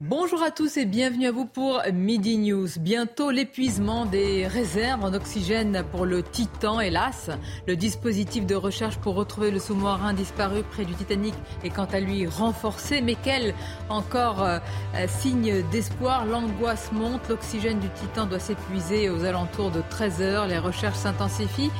Bonjour à tous et bienvenue à vous pour Midi News. Bientôt l'épuisement des réserves en oxygène pour le Titan, hélas. Le dispositif de recherche pour retrouver le sous-marin disparu près du Titanic est quant à lui renforcé. Mais quel encore euh, signe d'espoir? L'angoisse monte. L'oxygène du Titan doit s'épuiser aux alentours de 13 heures. Les recherches s'intensifient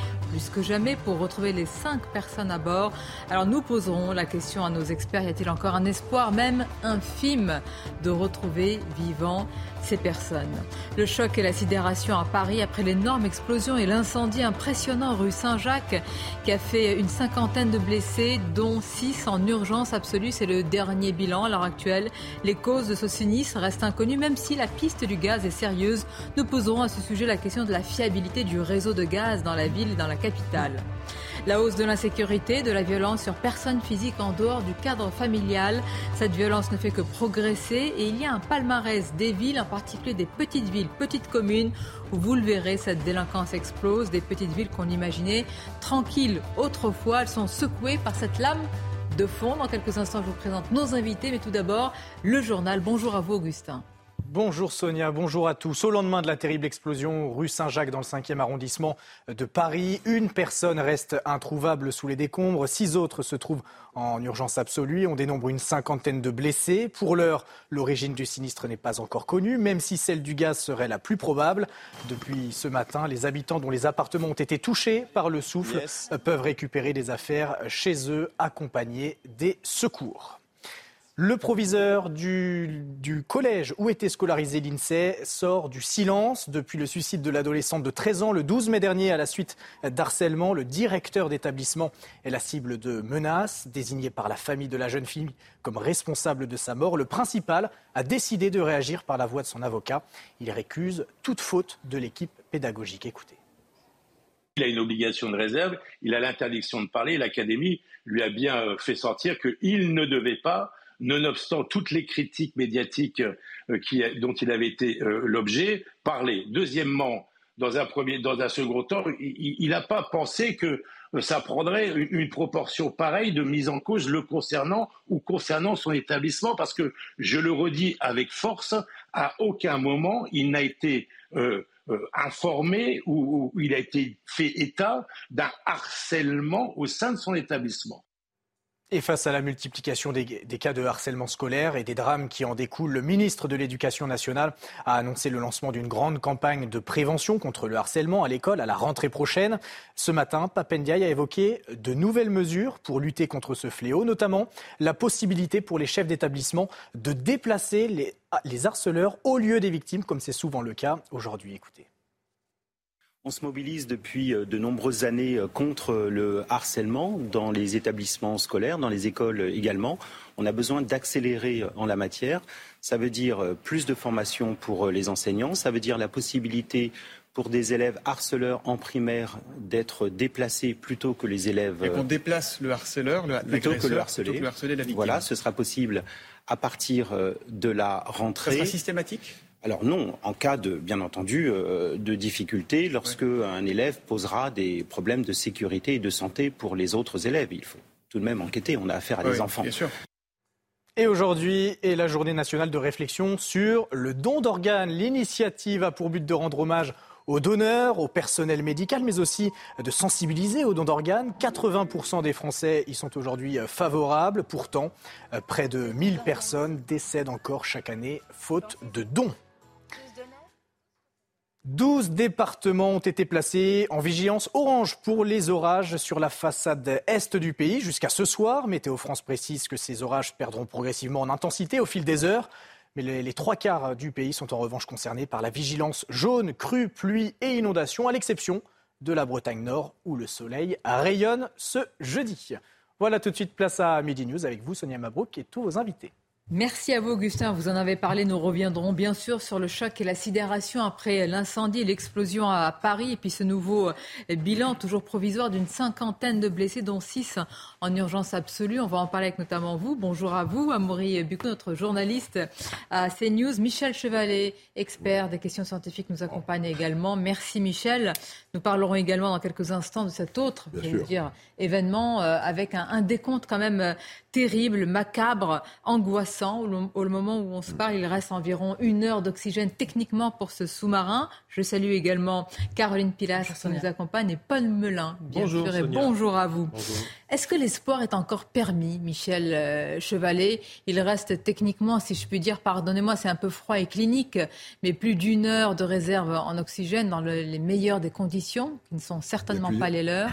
plus jamais pour retrouver les cinq personnes à bord. Alors nous poserons la question à nos experts, y a-t-il encore un espoir, même infime, de retrouver vivants ces personnes Le choc et la sidération à Paris après l'énorme explosion et l'incendie impressionnant rue Saint-Jacques qui a fait une cinquantaine de blessés, dont six en urgence absolue. C'est le dernier bilan à l'heure actuelle. Les causes de ce sinistre restent inconnues, même si la piste du gaz est sérieuse. Nous poserons à ce sujet la question de la fiabilité du réseau de gaz dans la ville et dans la capitale. La hausse de l'insécurité, de la violence sur personnes physiques en dehors du cadre familial. Cette violence ne fait que progresser et il y a un palmarès des villes, en particulier des petites villes, petites communes, où vous le verrez, cette délinquance explose. Des petites villes qu'on imaginait tranquilles autrefois, elles sont secouées par cette lame de fond. Dans quelques instants, je vous présente nos invités, mais tout d'abord, le journal. Bonjour à vous, Augustin. Bonjour Sonia, bonjour à tous. Au lendemain de la terrible explosion rue Saint-Jacques dans le 5e arrondissement de Paris, une personne reste introuvable sous les décombres, six autres se trouvent en urgence absolue. On dénombre une cinquantaine de blessés. Pour l'heure, l'origine du sinistre n'est pas encore connue, même si celle du gaz serait la plus probable. Depuis ce matin, les habitants dont les appartements ont été touchés par le souffle peuvent récupérer des affaires chez eux, accompagnés des secours. Le proviseur du, collège où était scolarisé l'INSEE sort du silence depuis le suicide de l'adolescente de 13 ans le 12 mai dernier à la suite d'harcèlement. Le directeur d'établissement est la cible de menaces désigné par la famille de la jeune fille comme responsable de sa mort. Le principal a décidé de réagir par la voix de son avocat. Il récuse toute faute de l'équipe pédagogique. Écoutez. Il a une obligation de réserve, il a l'interdiction de parler. L'académie lui a bien fait sortir qu'il ne devait pas nonobstant toutes les critiques médiatiques euh, dont il avait été euh, l'objet, parler. Deuxièmement, dans un, second temps, il n'a pas pensé que euh, ça prendrait une, proportion pareille de mise en cause le concernant ou concernant son établissement, parce que, je le redis avec force, à aucun moment il n'a été informé ou, il a été fait état d'un harcèlement au sein de son établissement. Et face à la multiplication des, cas de harcèlement scolaire et des drames qui en découlent, le ministre de l'Éducation nationale a annoncé le lancement d'une grande campagne de prévention contre le harcèlement à l'école à la rentrée prochaine. Ce matin, Papendiaï a évoqué de nouvelles mesures pour lutter contre ce fléau, notamment la possibilité pour les chefs d'établissement de déplacer les, les harceleurs au lieu des victimes, comme c'est souvent le cas aujourd'hui. Écoutez. On se mobilise depuis euh, de nombreuses années euh, contre le harcèlement dans les établissements scolaires, dans les écoles également. On a besoin d'accélérer euh, en la matière. Ça veut dire plus de formation pour les enseignants, ça veut dire la possibilité pour des élèves harceleurs en primaire d'être déplacés plutôt que les élèves. Et qu'on déplace le harceleur, le, plutôt que le harcelé. Plutôt que le harcelé la victime. Voilà, ce sera possible à partir de la rentrée. Ça sera systématique? Alors non, en cas de, bien entendu, euh, de difficulté, lorsque un élève posera des problèmes de sécurité et de santé pour les autres élèves, il faut tout de même enquêter. On a affaire à des enfants. Bien sûr. Et aujourd'hui est la journée nationale de réflexion sur le don d'organes. L'initiative a pour but de rendre hommage aux donneurs, au personnel médical, mais aussi de sensibiliser aux dons d'organes. 80% des Français y sont aujourd'hui favorables. Pourtant, euh, près de 1000 personnes décèdent encore chaque année faute de dons. 12 départements ont été placés en vigilance orange pour les orages sur la façade est du pays jusqu'à ce soir. Météo France précise que ces orages perdront progressivement en intensité au fil des heures. Mais les, trois quarts du pays sont en revanche concernés par la vigilance jaune, crue, pluie et inondation, à l'exception de la Bretagne Nord où le soleil rayonne ce jeudi. Voilà tout de suite place à Midi News avec vous, Sonia Mabrouk, et tous vos invités. Merci à vous, Augustin. Vous en avez parlé. Nous reviendrons bien sûr sur le choc et la sidération après l'incendie et l'explosion à Paris. Et puis ce nouveau euh, bilan, toujours provisoire, d'une cinquantaine de blessés, dont six en urgence absolue. On va en parler avec notamment vous. Bonjour à vous, Amaury Bucco, notre journaliste à CNews. Michel Chevalet, expert des questions scientifiques, nous accompagne également. Merci, Michel. Nous parlerons également dans quelques instants de cet autre dire, événement euh, avec un, un, décompte quand même euh, terrible, macabre, angoissant. Au, moment où on se parle, il reste environ une heure d'oxygène techniquement pour ce sous-marin. Je salue également Caroline Pilas qui nous accompagne et Paul Melun, bien bonjour, sûr, et bonjour à vous. Est-ce que l'espoir est encore permis, Michel euh, Chevalet? Il reste techniquement, si je puis dire, pardonnez-moi, c'est un peu froid et clinique, mais plus d'une heure de réserve en oxygène dans les meilleures des conditions, qui ne sont certainement pas les leurs.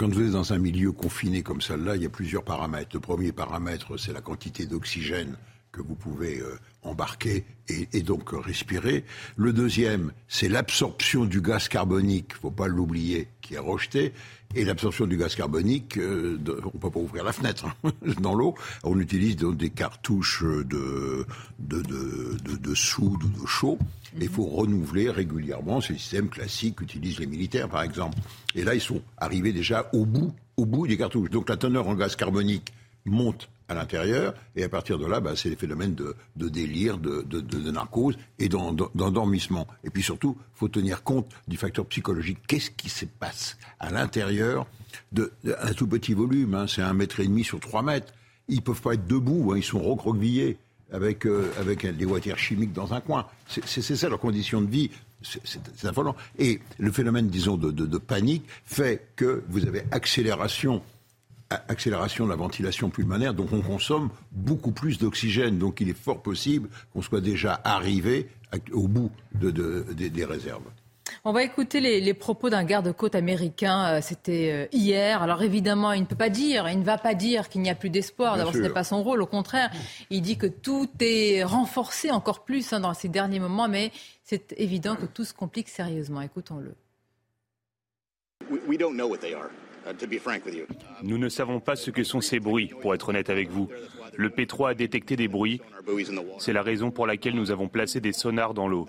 Quand vous êtes dans un milieu confiné comme celle-là, il y a plusieurs paramètres. Le premier paramètre, c'est la quantité d'oxygène que vous pouvez euh, embarquer et, donc respirer. Le deuxième, c'est l'absorption du gaz carbonique, faut pas l'oublier, qui est rejeté. Et l'absorption du gaz carbonique, euh, on peut pas ouvrir la fenêtre hein, dans l'eau. On utilise donc des cartouches de, de, de, de, soude ou de chaud. Et il faut renouveler régulièrement. C'est le système classique qu'utilisent les militaires, par exemple. Et là, ils sont arrivés déjà au bout, au bout des cartouches. Donc la teneur en gaz carbonique monte à l'intérieur, et à partir de là, bah, c'est les phénomènes de, de délire, de, de, de, narcose et d'endormissement. Et puis surtout, il faut tenir compte du facteur psychologique. Qu'est-ce qui se passe à l'intérieur d'un tout petit volume hein, C'est un mètre et demi sur trois mètres. Ils peuvent pas être debout, hein, ils sont recroquevillés avec, euh, avec des voitures chimiques dans un coin. C'est ça leur condition de vie. C'est affolant. Et le phénomène, disons, de, panique fait que vous avez accélération de la ventilation pulmonaire, donc on consomme beaucoup plus d'oxygène. Donc il est fort possible qu'on soit déjà arrivé au bout de, des réserves. On va écouter les, propos d'un garde-côte américain. Euh, c'était euh, hier. Alors évidemment, il ne peut pas dire, il ne va pas dire qu'il n'y a plus d'espoir. D'abord, ce n'est pas son rôle. Au contraire, il dit que tout est renforcé encore plus hein, dans ces derniers moments. Mais c'est évident que tout se complique sérieusement. Écoutons-le. Nous ne savons pas ce que sont ces bruits, pour être honnête avec vous. Le P3 a détecté des bruits. C'est la raison pour laquelle nous avons placé des sonars dans l'eau.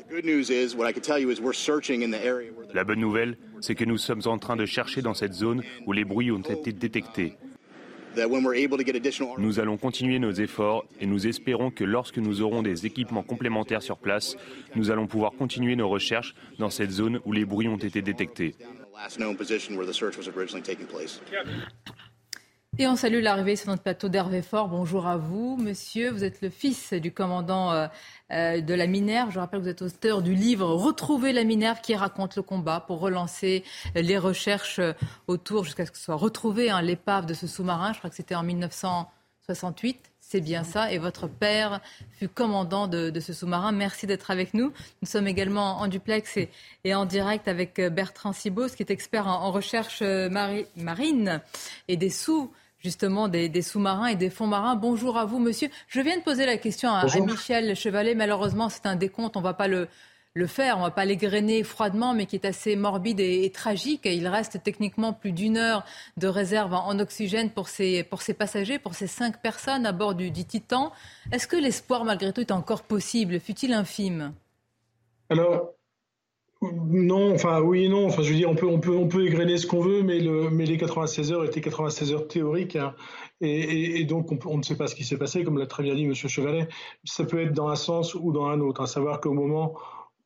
La bonne nouvelle, c'est que nous sommes en train de chercher dans cette zone où les bruits ont été détectés. Nous allons continuer nos efforts et nous espérons que lorsque nous aurons des équipements complémentaires sur place, nous allons pouvoir continuer nos recherches dans cette zone où les bruits ont été détectés. Et on salue l'arrivée sur notre plateau d'Hervé Fort. Bonjour à vous, monsieur. Vous êtes le fils du commandant euh, euh, de la Minerve. Je rappelle que vous êtes auteur du livre Retrouver la Minerve qui raconte le combat pour relancer les recherches autour jusqu'à ce que soit retrouvé hein, l'épave de ce sous-marin. Je crois que c'était en 1968. C'est bien ça. Et votre père fut commandant de, ce sous-marin. Merci d'être avec nous. Nous sommes également en duplex et, en direct avec euh, Bertrand Cibos, qui est expert en, recherche euh, marine et des sous justement des, sous-marins et des fonds marins. Bonjour à vous, monsieur. Je viens de poser la question à, à Michel Chevalet. Malheureusement, c'est un décompte. On ne va pas le, le faire, on ne va pas l'égrener froidement, mais qui est assez morbide et, tragique. il reste techniquement plus d'une heure de réserve en, oxygène pour ces, pour passagers, pour ces cinq personnes à bord du, Titan. Est-ce que l'espoir, malgré tout, est encore possible? Fut-il infime? Alors, non, enfin oui et non. Enfin, je veux dire, on peut, on peut, on peut égrener ce qu'on veut, mais, le, mais les 96 heures étaient 96 heures théoriques. Hein. et, donc, on, ne sait pas ce qui s'est passé, comme l'a très bien dit M. Chevalet. Ça peut être dans un sens ou dans un autre. À savoir qu'au moment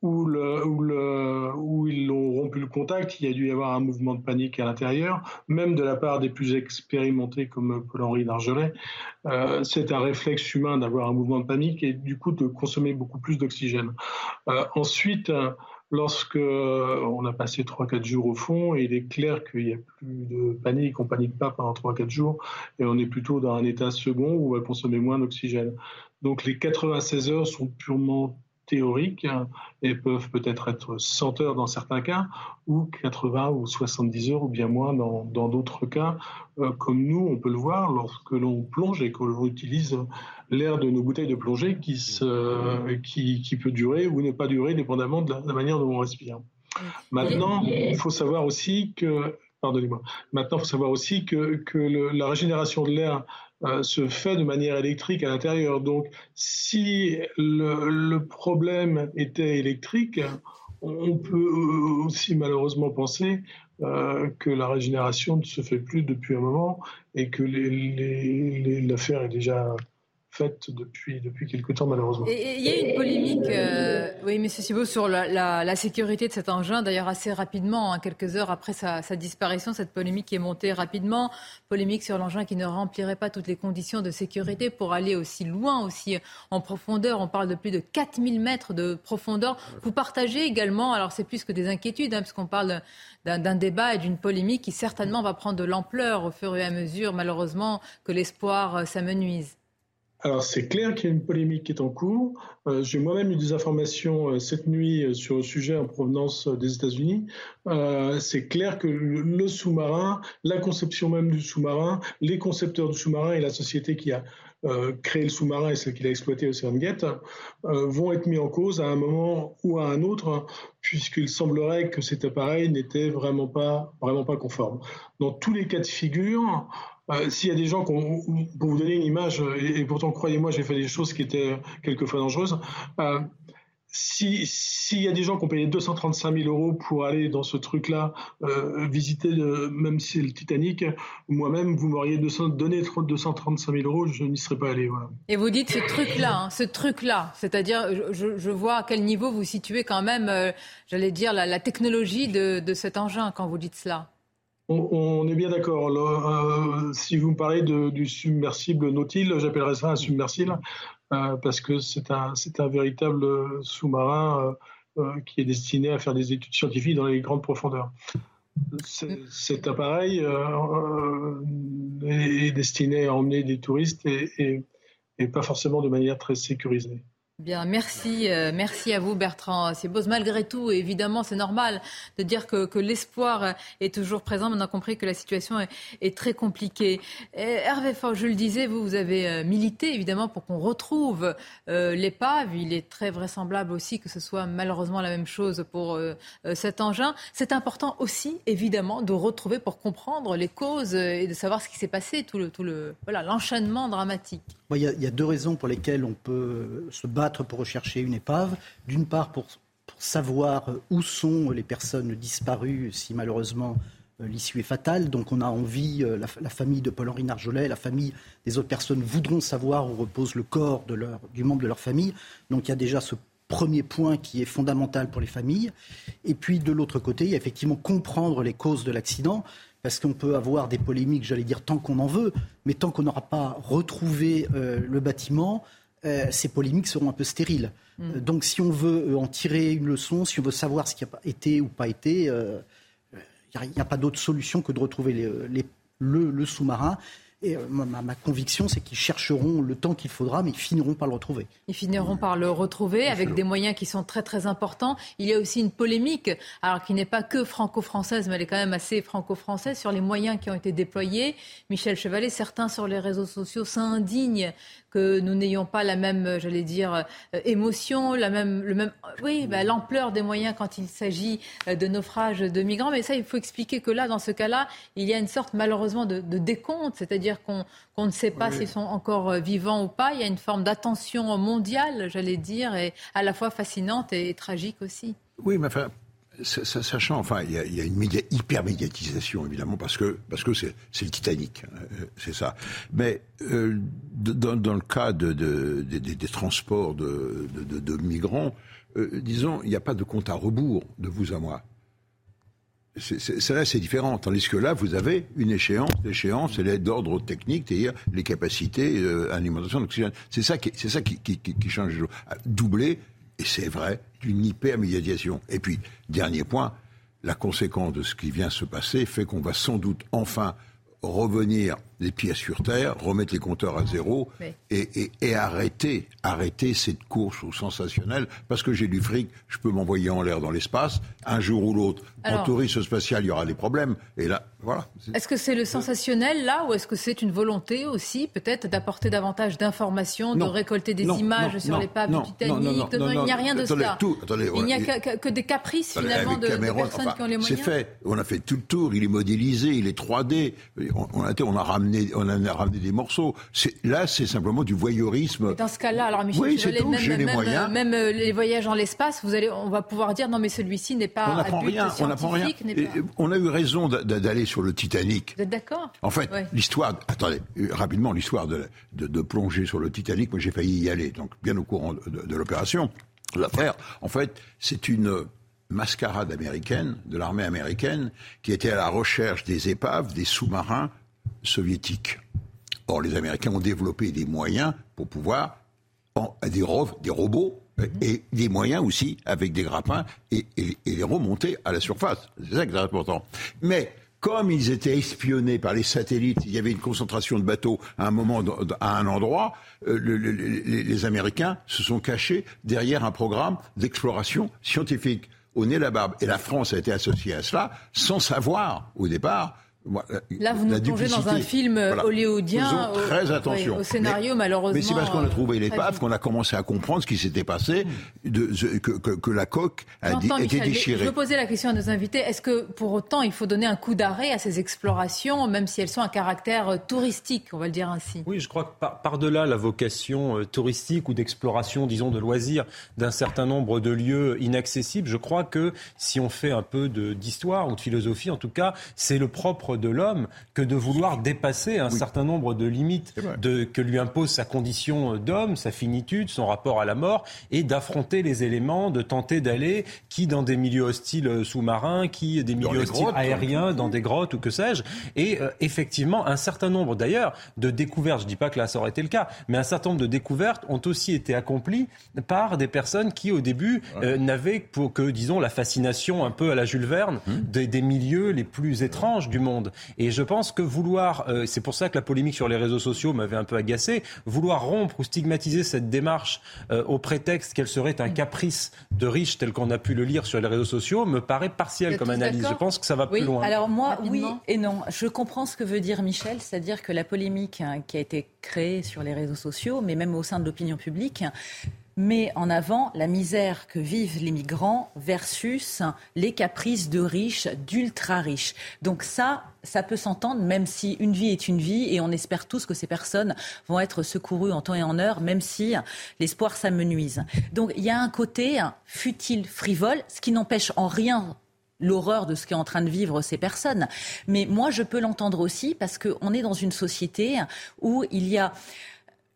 où, ils ont rompu le contact, il y a dû y avoir un mouvement de panique à l'intérieur, même de la part des plus expérimentés comme Paul-Henri Dargelet. Euh, c'est un réflexe humain d'avoir un mouvement de panique et du coup de consommer beaucoup plus d'oxygène. Euh, ensuite, lorsque on a passé 3-4 jours au fond, il est clair qu'il n'y a plus de panique, on panique pas pendant 3-4 jours, et on est plutôt dans un état second où on va consommer moins d'oxygène. Donc les 96 heures sont purement théoriques et peuvent peut-être être 100 heures dans certains cas, ou 80 ou 70 heures, ou bien moins dans d'autres cas, euh, comme nous, on peut le voir lorsque l'on plonge et que l'on utilise l'air de nos bouteilles de plongée qui, peut durer ou ne pas durer, dépendamment de la, manière dont on respire. Maintenant, il faut savoir aussi que. Maintenant, il faut savoir aussi que, la régénération de l'air se fait de manière électrique à l'intérieur. Donc, si le, problème était électrique, on peut aussi malheureusement penser euh, que la régénération ne se fait plus depuis un moment et que l'affaire est déjà faite depuis, depuis quelque temps, malheureusement. Il y a une polémique, euh, oui, c'est beau, sur la, sécurité de cet engin, d'ailleurs assez rapidement, hein, quelques heures après sa, disparition, cette polémique est montée rapidement. Polémique sur l'engin qui ne remplirait pas toutes les conditions de sécurité pour aller aussi loin, aussi en profondeur. On parle de plus de 4000 mètres de profondeur. Vous partagez également, alors c'est plus que des inquiétudes, hein, puisqu'on parle d'un débat et d'une polémique qui certainement va prendre de l'ampleur au fur et à mesure, malheureusement, que l'espoir euh, s'amenuise. Alors c'est clair qu'il y a une polémique qui est en cours. Euh, j'ai moi-même eu des informations euh, cette nuit euh, sur le sujet en provenance des États-Unis. c'est clair que le, sous-marin, la conception même du sous-marin, les concepteurs du sous-marin et la société qui a créé le sous-marin et celle qui l'a exploité au Gate vont être mis en cause à un moment ou à un autre, puisqu'il semblerait que cet appareil n'était vraiment pas, vraiment pas conforme. Dans tous les cas de figure, euh, s'il y a des gens, pour vous donner une image, et, pourtant croyez-moi, j'ai fait des choses qui étaient quelquefois dangereuses, euh, s'il y a des gens qui ont payé 235 000 euros pour aller dans ce truc-là, euh, visiter, même si c'est le Titanic, moi-même, vous m'auriez donné 235 000 euros, je n'y serais pas allé. Et vous dites ce truc-là, hein, ce truc-là, c'est-à-dire, je, vois à quel niveau vous situez quand même, j'allais dire, la, technologie de cet engin quand vous dites cela. On, est bien d'accord. Euh, si vous me parlez du submersible Nautil, j'appellerais ça un submersible euh, parce que c'est un, un véritable sous-marin euh, qui est destiné à faire des études scientifiques dans les grandes profondeurs. Cet appareil est destiné à emmener des touristes et pas forcément de manière très sécurisée. Bien, merci, euh, merci à vous Bertrand Malgré tout, évidemment, c'est normal de dire que, l'espoir est toujours présent. On a compris que la situation est, très compliquée. Hervé Fort, je le disais, vous, vous avez euh, milité évidemment pour qu'on retrouve euh, l'épave. Il est très vraisemblable aussi que ce soit malheureusement la même chose pour cet engin. C'est important aussi, évidemment, de retrouver pour comprendre les causes et de savoir ce qui s'est passé, tout le, voilà, l'enchaînement dramatique. Il y, a, deux raisons pour lesquelles on peut se battre pour rechercher une épave. D'une part, pour, savoir où sont les personnes disparues si malheureusement euh, l'issue est fatale. Donc on a envie, euh, la, famille de Paul-Henri Narjolet, la famille des autres personnes voudront savoir où repose le corps du membre de leur famille. Donc il y a déjà ce premier point qui est fondamental pour les familles. Et puis de l'autre côté, il y a effectivement comprendre les causes de l'accident parce qu'on peut avoir des polémiques, j'allais dire, tant qu'on en veut, mais tant qu'on n'aura pas retrouvé euh, le bâtiment, euh, ces polémiques seront un peu stériles. Mm. Euh, donc si on veut en tirer une leçon, si on veut savoir ce qui a été ou pas été, il n'y a, pas d'autre solution que de retrouver le sous-marin. Et euh, ma, conviction, c'est qu'ils chercheront le temps qu'il faudra, mais ils finiront par le retrouver. Ils finiront par le retrouver avec des moyens qui sont très très importants. Il y a aussi une polémique, alors qui n'est pas que franco-française, mais elle est quand même assez franco-française, sur les moyens qui ont été déployés. Michel Chevalet, certains sur les réseaux sociaux s'indignent que nous n'ayons pas la même, j'allais dire, euh, émotion, la même, le même, oui, bah, l'ampleur des moyens quand il s'agit euh, de naufrage de migrants. Mais ça, il faut expliquer que là, dans ce cas-là, il y a une sorte malheureusement de, décompte, c'est-à-dire qu'on ne sait pas s'ils sont encore euh, vivants ou pas. Il y a une forme d'attention mondiale, j'allais dire, et à la fois fascinante et, tragique aussi. Oui, mais enfin, sachant, enfin, il y a, une hyper médiatisation évidemment parce que parce que c'est le Titanic, hein, euh, c'est ça. Mais euh, dans, le cas de, des transports de, migrants, euh, disons, il n'y a pas de compte à rebours de vous à moi. C'est là, c'est différent. Tandis que là, vous avez une échéance. L'échéance, elle est d'ordre technique, c'est-à-dire les capacités d'alimentation d'oxygène. C'est ça qui, c'est ça qui, qui, change. Doubler et c'est vrai, d'une hypermédiatisation. Et puis, dernier point, la conséquence de ce qui vient se passer fait qu'on va sans doute enfin revenir des pieds sur terre, remettre les compteurs à zéro et, et, arrêter, arrêter cette course au sensationnel. Parce que j'ai du fric, je peux m'envoyer en l'air dans l'espace. Un jour ou l'autre, en tourisme spatial, il y aura des problèmes. Et là, voilà. Est-ce que c'est le sensationnel là, ou est-ce que c'est une volonté aussi, peut-être, d'apporter davantage d'informations, de récolter des images sur les paves du Titanic Il n'y a rien de cela. il n'y a que, des caprices finalement de, personnes qui ont les moyens. C'est fait. On a fait tout le tour. Il est modélisé, il est 3D. On, a, on a ramené, on a ramené des morceaux. Là, c'est simplement du voyeurisme. dans ce cas-là, alors Michel oui, tout, même, les moyens. même euh, les voyages en l'espace, vous allez, on va pouvoir dire non, mais celui-ci n'est pas. On n'apprend rien. On n'apprend rien. On a eu raison d'aller sur le Titanic. Vous êtes d'accord? En fait, l'histoire. Attendez, rapidement, l'histoire de, de, plonger sur le Titanic. Moi, j'ai failli y aller, donc bien au courant de, de l'opération. L'affaire, en fait, c'est une mascarade américaine, de l'armée américaine, qui était à la recherche des épaves des sous-marins soviétiques. Or, les Américains ont développé des moyens pour pouvoir, des, des robots, et des moyens aussi avec des grappins et, les remonter à la surface. C'est ça qui est important. Mais comme ils étaient espionnés par les satellites, il y avait une concentration de bateaux à un moment, à un endroit, euh, les, Américains se sont cachés derrière un programme d'exploration scientifique au nez la barbe. Et la France a été associée à cela sans savoir au départ Là, vous nous plongez dans un film hollywoodien. très attention. Au, scénario, malheureusement. Mais c'est parce qu'on a trouvé l'épave qu'on a commencé à comprendre ce qui s'était passé, de, que, la coque a été déchirée. Je veux poser la question à nos invités. Est-ce que pour autant, il faut donner un coup d'arrêt à ces explorations, même si elles sont à caractère euh, touristique, on va le dire ainsi? Oui, je crois que par-delà la vocation euh, touristique ou d'exploration, disons, de loisirs d'un certain nombre de lieux inaccessibles, je crois que si on fait un peu d'histoire ou de philosophie, en tout cas, c'est le propre de l'homme que de vouloir dépasser un certain nombre de limites de, que lui impose sa condition d'homme, sa finitude, son rapport à la mort, et d'affronter les éléments, de tenter d'aller, qui dans des milieux hostiles sous-marins, qui des milieux hostiles aériens, dans des grottes ou que sais-je. Et euh, effectivement, un certain nombre d'ailleurs de découvertes, je ne dis pas que là ça aurait été le cas, mais un certain nombre de découvertes ont aussi été accomplies par des personnes qui au début euh, n'avaient pour que, disons, la fascination un peu à la Jules Verne hum. des, des milieux les plus étranges du monde. Et je pense que vouloir, euh, c'est pour ça que la polémique sur les réseaux sociaux m'avait un peu agacé, vouloir rompre ou stigmatiser cette démarche euh, au prétexte qu'elle serait un caprice de riches tel qu'on a pu le lire sur les réseaux sociaux me paraît partiel comme analyse. Je pense que ça va plus loin. Alors moi, oui et non. Je comprends ce que veut dire Michel, c'est-à-dire que la polémique hein, qui a été créée sur les réseaux sociaux, mais même au sein de l'opinion publique, met en avant la misère que vivent les migrants versus les caprices de riches, d'ultra riches. Donc ça, ça peut s'entendre, même si une vie est une vie, et on espère tous que ces personnes vont être secourues en temps et en heure, même si l'espoir s'amenuise. Donc il y a un côté futile, frivole, ce qui n'empêche en rien l'horreur de ce qu'est en train de vivre ces personnes. Mais moi, je peux l'entendre aussi parce qu'on est dans une société où il y a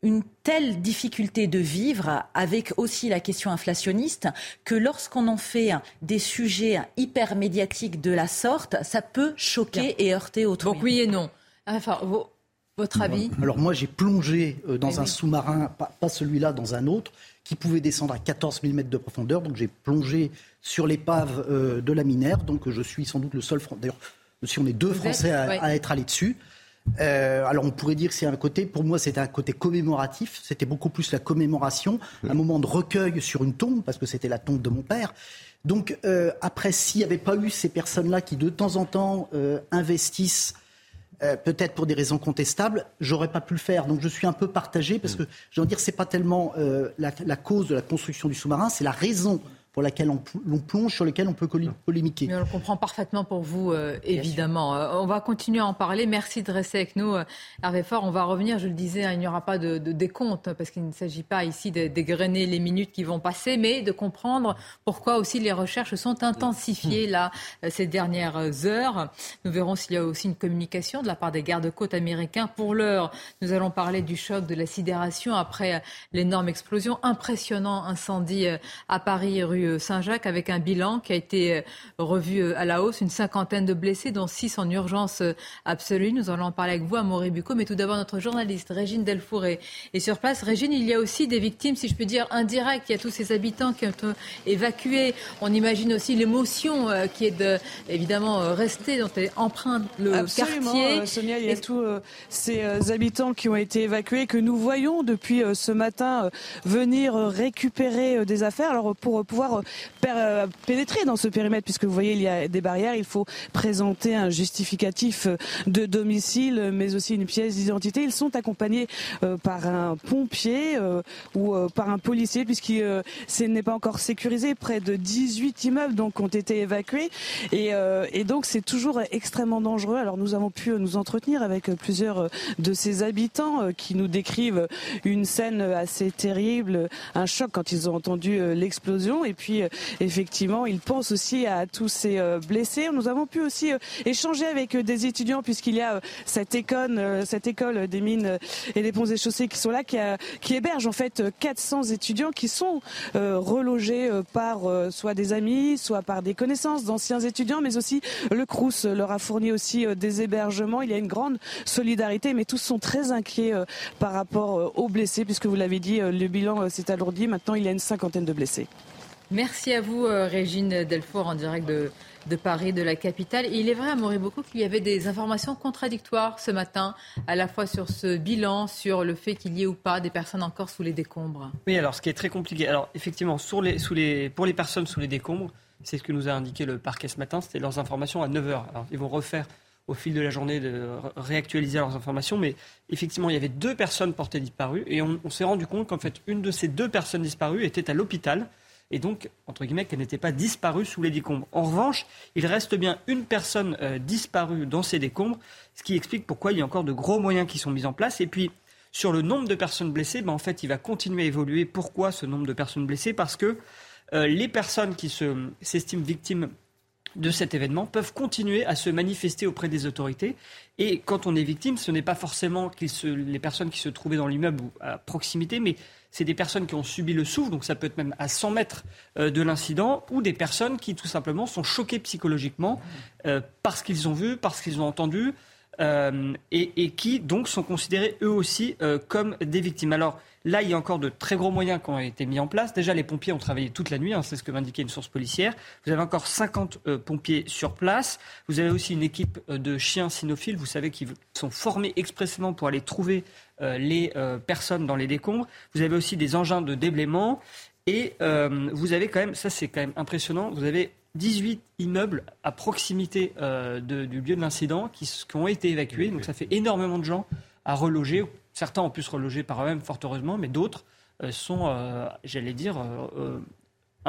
une telle difficulté de vivre, avec aussi la question inflationniste, que lorsqu'on en fait des sujets hyper médiatiques de la sorte, ça peut choquer et heurter autrui. Donc oui et non. Enfin, votre avis? Alors moi j'ai plongé euh, dans eh un sous-marin, pas, celui-là, dans un autre, qui pouvait descendre à 14 000 mètres de profondeur. Donc j'ai plongé sur l'épave euh, de la Minère. Donc je suis sans doute le seul, d'ailleurs, si on est deux Français à, être allés dessus. Euh, alors on pourrait dire que c'est un côté, pour moi c'était un côté commémoratif, c'était beaucoup plus la commémoration, un moment de recueil sur une tombe, parce que c'était la tombe de mon père. Donc euh, après, s'il n'y avait pas eu ces personnes-là qui de temps en temps euh, investissent, peut-être pour des raisons contestables, j'aurais pas pu le faire. Donc je suis un peu partagé, parce que je veux dire, c'est pas tellement la, la, cause de la construction du sous-marin, c'est la raison pour laquelle on, plonge, sur lequel on peut polémiquer. Mais on le comprend parfaitement pour vous, euh, évidemment. Euh, on va continuer à en parler. Merci de rester avec nous, euh, Hervé Fort. On va revenir, je le disais, hein, il n'y aura pas de, décompte, hein, parce qu'il ne s'agit pas ici de dégrainer les minutes qui vont passer, mais de comprendre pourquoi aussi les recherches sont intensifiées là, ces dernières heures. Nous verrons s'il y a aussi une communication de la part des gardes-côtes américains. Pour l'heure, nous allons parler du choc de la sidération après l'énorme explosion, impressionnant incendie à Paris, rue rue Saint-Jacques avec un bilan qui a été revu à la hausse, une cinquantaine de blessés, dont six en urgence absolue. Nous allons en parler avec vous, Amaury Bucco, mais tout d'abord notre journaliste Régine Delfour est, sur place. Régine, il y a aussi des victimes, si je peux dire, indirectes. Il y a tous ces habitants qui ont évacué. On imagine aussi l'émotion qui est de, évidemment rester, dont est empreinte le Absolument, quartier. Sonia, il y a tous ces habitants qui ont été évacués que nous voyons depuis ce matin venir récupérer des affaires. Alors pour pouvoir pénétrer dans ce périmètre, puisque vous voyez il y a des barrières, il faut présenter un justificatif de domicile, mais aussi une pièce d'identité. Ils sont accompagnés par un pompier ou par un policier, puisque ce n'est pas encore sécurisé. Près de 18 immeubles donc ont été évacués et, et donc c'est toujours extrêmement dangereux. Alors nous avons pu nous entretenir avec plusieurs de ces habitants qui nous décrivent une scène assez terrible, un choc quand ils ont entendu l'explosion. Et puis effectivement, ils pensent aussi à tous ces blessés. Nous avons pu aussi échanger avec des étudiants puisqu'il y a cette école, cette école des mines et des ponts et chaussées qui sont là, qui héberge en fait 400 étudiants qui sont relogés par soit des amis, soit par des connaissances d'anciens étudiants, mais aussi le Crous leur a fourni aussi des hébergements. Il y a une grande solidarité, mais tous sont très inquiets par rapport aux blessés, puisque vous l'avez dit, le bilan s'est alourdi. Maintenant, il y a une cinquantaine de blessés. Merci à vous, Régine Delfour, en direct de, Paris, de la capitale. il est vrai, à beaucoup qu'il y avait des informations contradictoires ce matin, à la fois sur ce bilan, sur le fait qu'il y ait ou pas des personnes encore sous les décombres. Oui, alors ce qui est très compliqué. Alors effectivement, pour les personnes sous les décombres, c'est ce que nous a indiqué le parquet ce matin, c'était leurs informations à 9h. Alors ils vont refaire au fil de la journée de réactualiser leurs informations. Mais effectivement, il y avait deux personnes portées disparues et on, s'est rendu compte qu'en fait, une de ces deux personnes disparues était à l'hôpital et donc, entre guillemets, qu'elle n'était pas disparue sous les décombres. En revanche, il reste bien une personne euh, disparue dans ces décombres, ce qui explique pourquoi il y a encore de gros moyens qui sont mis en place. Et puis, sur le nombre de personnes blessées, ben, en fait, il va continuer à évoluer. Pourquoi ce nombre de personnes blessées? Parce que euh, les personnes qui s'estiment victimes de cet événement peuvent continuer à se manifester auprès des autorités. Et quand on est victime, ce n'est pas forcément les personnes qui se trouvaient dans l'immeuble ou à proximité, mais c'est des personnes qui ont subi le souffle, donc ça peut être même à 100 mètres euh, de l'incident, ou des personnes qui tout simplement sont choquées psychologiquement euh, parce qu'ils ont vu, parce qu'ils ont entendu, euh, et, qui donc sont considérés eux aussi comme des victimes. Alors là, il y a encore de très gros moyens qui ont été mis en place. Déjà, les pompiers ont travaillé toute la nuit, hein, c'est ce que m'indiquait une source policière. Vous avez encore 50 pompiers sur place. Vous avez aussi une équipe de chiens cynophiles, vous savez, qui sont formés expressément pour aller trouver euh, les euh, personnes dans les décombres. Vous avez aussi des engins de déblaiement. Et euh, vous avez quand même, ça c'est quand même impressionnant, vous avez 18 immeubles à proximité du lieu de l'incident qui, ont été évacués. Donc ça fait énormément de gens à reloger. Certains ont pu se reloger par eux-mêmes, fort heureusement, mais d'autres sont, j'allais dire,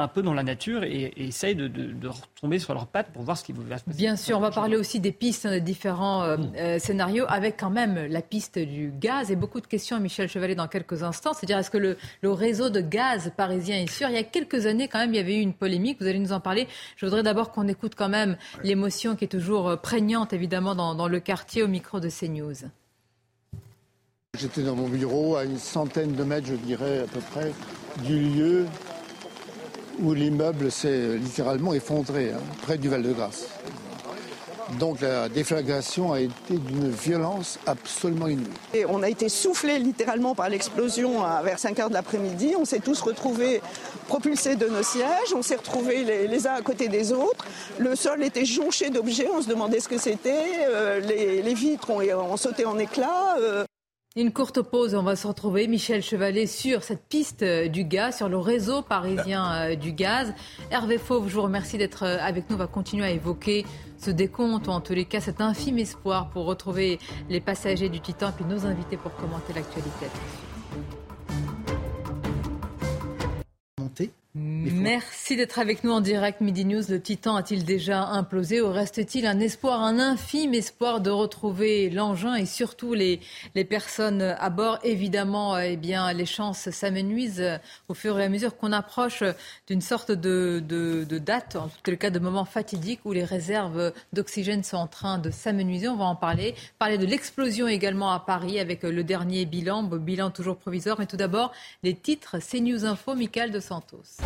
un peu dans la nature et, et essayent de, de, retomber sur leurs pattes pour voir ce qui va se passer. Bien sûr, on va parler aussi des pistes, des différents euh, mm. euh, scénarios, avec quand même la piste du gaz et beaucoup de questions à Michel Chevalet dans quelques instants. C'est-à-dire, est-ce que le, le, réseau de gaz parisien est sûr? Il y a quelques années, quand même, il y avait eu une polémique. Vous allez nous en parler. Je voudrais d'abord qu'on écoute quand même l'émotion qui est toujours euh, prégnante, évidemment, dans, dans le quartier au micro de CNews. J'étais dans mon bureau à une centaine de mètres, je dirais, à peu près, du lieu où l'immeuble s'est littéralement effondré, hein, près du Val-de-Grâce. Donc la déflagration a été d'une violence absolument inouïe. Et on a été soufflé littéralement par l'explosion vers 5 heures de l'après-midi. On s'est tous retrouvés propulsés de nos sièges. On s'est retrouvés les, uns à côté des autres. Le sol était jonché d'objets. On se demandait ce que c'était. Euh, les, vitres ont, sauté en éclats. Euh. Une courte pause, on va se retrouver, Michel Chevalet, sur cette piste euh, du gaz, sur le réseau parisien euh, du gaz. Hervé Fauve, je vous remercie d'être euh, avec nous. On va continuer à évoquer ce décompte, ou en tous les cas cet infime espoir pour retrouver les passagers du Titan, puis nos invités pour commenter l'actualité. Merci d'être avec nous en direct Midi News. Le Titan a-t-il déjà implosé ou reste-t-il un espoir, un infime espoir de retrouver l'engin et surtout les, les personnes à bord? Évidemment, eh bien, les chances s'amenuisent au fur et à mesure qu'on approche d'une sorte de, de, de, date, en tout cas de moment fatidique où les réserves d'oxygène sont en train de s'amenuiser. On va en parler. Parler de l'explosion également à Paris avec le dernier bilan, bilan toujours provisoire. Mais tout d'abord, les titres CNews Info, Michael de Santos.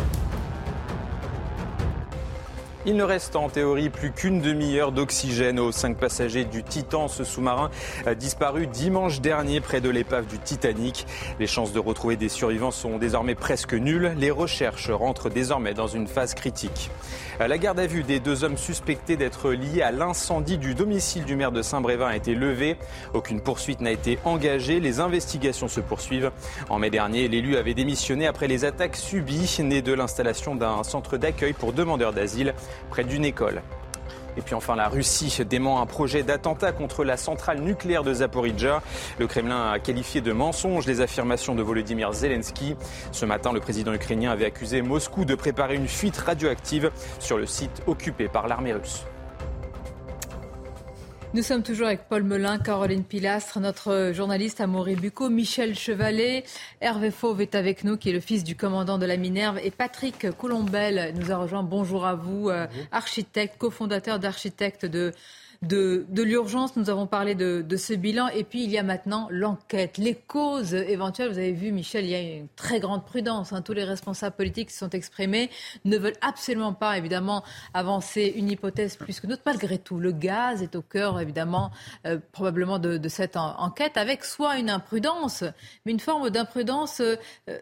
Il ne reste en théorie plus qu'une demi-heure d'oxygène aux cinq passagers du Titan, ce sous-marin disparu dimanche dernier près de l'épave du Titanic. Les chances de retrouver des survivants sont désormais presque nulles. Les recherches rentrent désormais dans une phase critique. La garde à vue des deux hommes suspectés d'être liés à l'incendie du domicile du maire de Saint-Brévin a été levée. Aucune poursuite n'a été engagée. Les investigations se poursuivent. En mai dernier, l'élu avait démissionné après les attaques subies nées de l'installation d'un centre d'accueil pour demandeurs d'asile près d'une école. Et puis enfin, la Russie dément un projet d'attentat contre la centrale nucléaire de Zaporizhia. Le Kremlin a qualifié de mensonge les affirmations de Volodymyr Zelensky. Ce matin, le président ukrainien avait accusé Moscou de préparer une fuite radioactive sur le site occupé par l'armée russe. Nous sommes toujours avec Paul Melun, Caroline Pilastre, notre journaliste Amaury Bucco, Michel Chevalet, Hervé Fauve est avec nous, qui est le fils du commandant de la Minerve, et Patrick Colombel nous a rejoint. Bonjour à vous, euh, architecte, cofondateur d'Architectes de de, l'urgence. Nous avons parlé de, ce bilan. Et puis, il y a maintenant l'enquête, les causes éventuelles. Vous avez vu, Michel, il y a une très grande prudence. Hein. Tous les responsables politiques qui sont exprimés ne veulent absolument pas, évidemment, avancer une hypothèse plus que d'autres. Malgré tout, le gaz est au cœur, évidemment, euh, probablement de, cette enquête, avec soit une imprudence, mais une forme d'imprudence euh,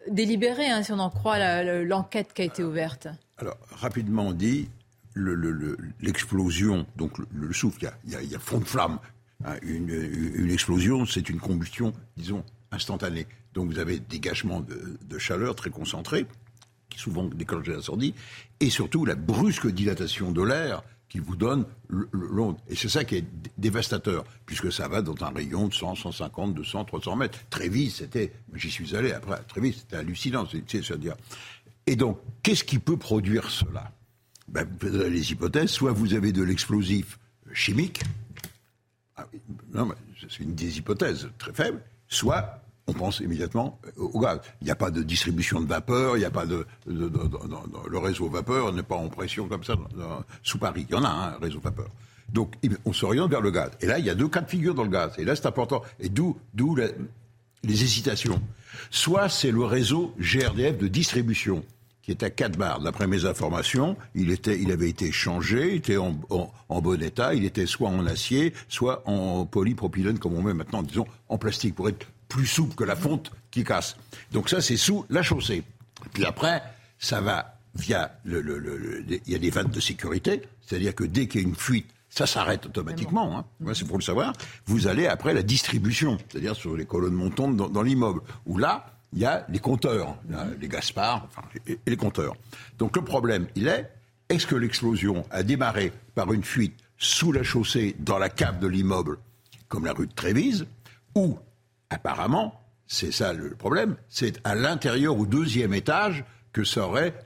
délibérée, hein, si on en croit l'enquête qui a été ouverte. Alors, rapidement dit, l'explosion, donc le, souffle, il y, a, fond de flamme. Hein, une, explosion, c'est une combustion, disons, instantanée. Donc vous avez dégagement de, de chaleur très concentré, qui souvent déclenche l'incendie, et surtout la brusque dilatation de l'air qui vous donne l'onde. Et c'est ça qui est dévastateur, puisque ça va dans un rayon de 100, 150, 200, 300 mètres. Très vite, c'était, j'y suis allé après, très vite, c'était hallucinant, c'est dire. Et donc, qu'est-ce qui peut produire cela? Ben, les hypothèses, soit vous avez de l'explosif chimique, ah c'est une des hypothèses très faibles, soit on pense immédiatement au gaz. Il n'y a pas de distribution de vapeur, il n'y a pas de, le réseau vapeur n'est pas en pression comme ça sous Paris. Il y en a un réseau vapeur. Donc on s'oriente vers le gaz. Et là, il y a deux cas de figure dans le gaz. Et là, c'est important. Et d'où les hésitations. Soit c'est le réseau GRDF de distribution qui est à 4 bars. D'après mes informations, il, était, il avait été changé, il était en, bon état, il était soit en acier, soit en polypropylène, comme on met maintenant, disons, en plastique, pour être plus souple que la fonte qui casse. Donc ça, c'est sous la chaussée. Puis après, ça va via le, le, il y a des vannes de sécurité, c'est-à-dire que dès qu'il y a une fuite, ça s'arrête automatiquement. Hein. c'est pour le savoir. Vous allez après la distribution, c'est-à-dire sur les colonnes montantes dans, dans l'immeuble, où là, il y a les compteurs, les Gaspard, et, les compteurs. Donc le problème, il est, est-ce que l'explosion a démarré par une fuite sous la chaussée dans la cave de l'immeuble, comme la rue de Trévise, ou apparemment, c'est ça le problème, c'est à l'intérieur au deuxième étage que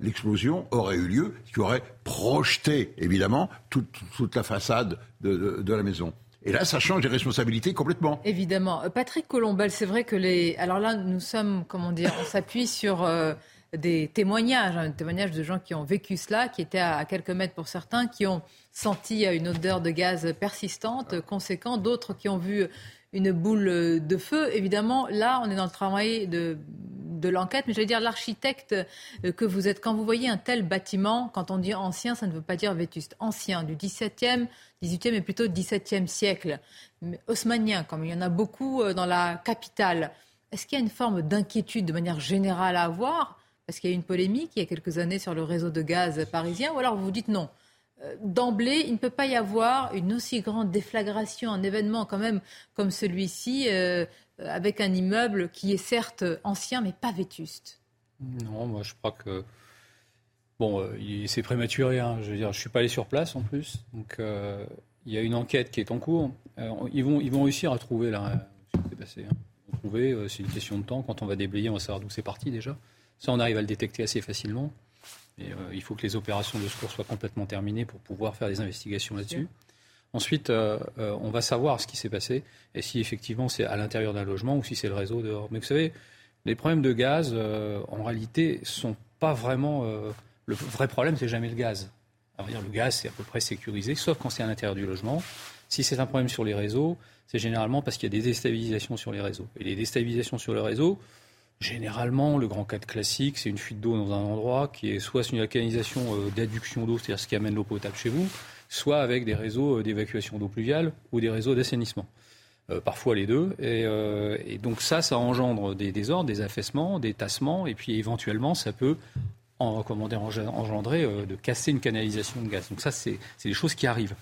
l'explosion aurait eu lieu, qui aurait projeté évidemment toute, la façade de la maison. Et là, ça change les responsabilités complètement. Évidemment. Euh, Patrick Colombel, c'est vrai que les. Alors là, nous sommes, comment dire, on s'appuie sur euh, des témoignages, hein, des témoignages de gens qui ont vécu cela, qui étaient à, quelques mètres pour certains, qui ont senti euh, une odeur de gaz persistante, conséquente, d'autres qui ont vu une boule de feu. Évidemment, là, on est dans le travail de, de l'enquête, mais je vais dire l'architecte que vous êtes. Quand vous voyez un tel bâtiment, quand on dit ancien, ça ne veut pas dire vétuste. Ancien, du 17e, 18e et plutôt 17e siècle, haussmanien, comme il y en a beaucoup euh, dans la capitale. Est-ce qu'il y a une forme d'inquiétude de manière générale à avoir? Parce qu'il y a eu une polémique il y a quelques années sur le réseau de gaz parisien, ou alors vous dites non euh, D'emblée, il ne peut pas y avoir une aussi grande déflagration, un événement quand même comme celui-ci, euh, avec un immeuble qui est certes ancien mais pas vétuste. Non, moi je crois que Bon, euh, c'est prématuré. Hein. Je veux dire, je suis pas allé sur place en plus. Donc, euh, il y a une enquête qui est en cours. Euh, ils vont, ils vont réussir à trouver là ce qui s'est passé. Hein. Ils vont trouver. c'est une question de temps. Quand on va déblayer, on va savoir d'où c'est parti déjà. Ça, on arrive à le détecter assez facilement. Et, il faut que les opérations de secours soient complètement terminées pour pouvoir faire des investigations là-dessus. Ensuite, on va savoir ce qui s'est passé et si effectivement c'est à l'intérieur d'un logement ou si c'est le réseau dehors. Mais vous savez, les problèmes de gaz, en réalité, sont pas vraiment le vrai problème, c'est jamais le gaz. dire, le gaz, c'est à peu près sécurisé, sauf quand c'est à l'intérieur du logement. Si c'est un problème sur les réseaux, c'est généralement parce qu'il y a des déstabilisations sur les réseaux. Et les déstabilisations sur le réseau, Généralement, le grand cas de classique, c'est une fuite d'eau dans un endroit qui est soit une canalisation euh, d'adduction d'eau, c'est-à-dire ce qui amène l'eau potable chez vous, soit avec des réseaux euh, d'évacuation d'eau pluviale ou des réseaux d'assainissement. Euh, parfois les deux. Et, donc ça, ça engendre des désordres, des affaissements, des tassements, et puis éventuellement, ça peut en, engendrer de casser une canalisation de gaz. Donc ça, c'est des choses qui arrivent.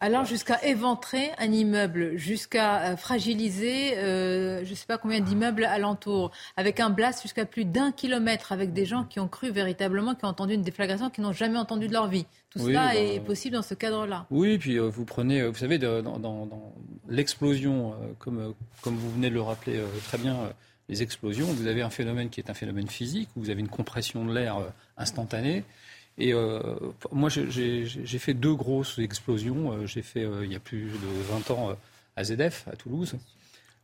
Alors jusqu'à éventrer un immeuble, jusqu'à euh, fragiliser euh, je ne sais pas combien d'immeubles alentour, avec un blast jusqu'à plus d'un kilomètre, avec des gens qui ont cru véritablement, qui ont entendu une déflagration, qui n'ont jamais entendu de leur vie. Tout cela bah, est possible dans ce cadre-là. Oui, puis euh, vous prenez, vous savez, dans, l'explosion, comme, comme vous venez de le rappeler très bien, les explosions, vous avez un phénomène qui est un phénomène physique, où vous avez une compression de l'air instantanée. Et euh, moi, j'ai fait deux grosses explosions. Euh, j'ai fait, euh, il y a plus de 20 ans, à ZF, à Toulouse,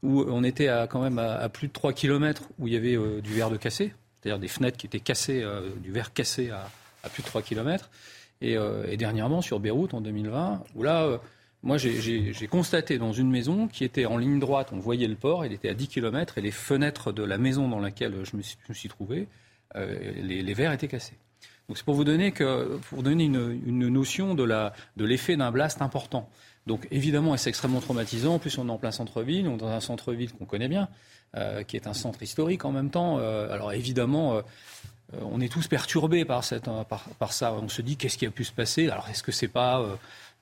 où on était à, quand même à, plus de 3 km où il y avait du verre de cassé, c'est-à-dire des fenêtres qui étaient cassées, du verre cassé à, plus de 3 km. Et, dernièrement, sur Beyrouth, en 2020, où là, moi, j'ai constaté dans une maison qui était en ligne droite, on voyait le port, elle était à 10 km, et les fenêtres de la maison dans laquelle je me suis, trouvé, les, les verres étaient cassés. Donc c'est pour vous donner, une, notion de, l'effet d'un blast important. Donc évidemment, c'est extrêmement traumatisant. En plus, on est en plein centre-ville, on est dans un centre-ville qu'on connaît bien, euh, qui est un centre historique en même temps. Euh, alors évidemment, euh, on est tous perturbés par, par, ça. On se dit qu'est-ce qui a pu se passer? Alors est-ce que c'est pas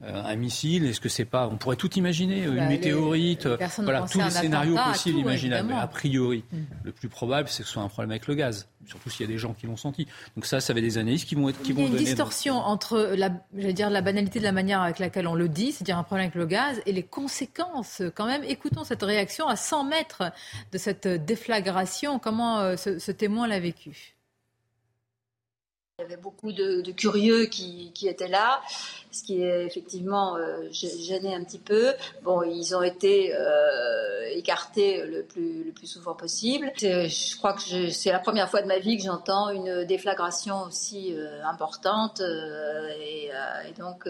un missile Est-ce que c'est pas On pourrait tout imaginer, une bah, météorite, voilà tous les scénarios possibles, imaginables. Mais a priori, mm. le plus probable, c'est que ce soit un problème avec le gaz, surtout s'il y a des gens qui l'ont senti. Donc ça, ça va des analyses qui vont être, qui Il y a une distorsion entre la, dire la banalité de la manière avec laquelle on le dit, c'est-à-dire un problème avec le gaz, et les conséquences. Quand même, écoutons cette réaction à 100 mètres de cette déflagration. Comment euh, ce témoin l'a vécu? Il y avait beaucoup de, curieux qui, étaient là, ce qui est effectivement euh, gêné un petit peu. Bon, ils ont été euh, écartés le plus, le plus souvent possible. Je crois que c'est la première fois de ma vie que j'entends une déflagration aussi euh, importante. Et, donc,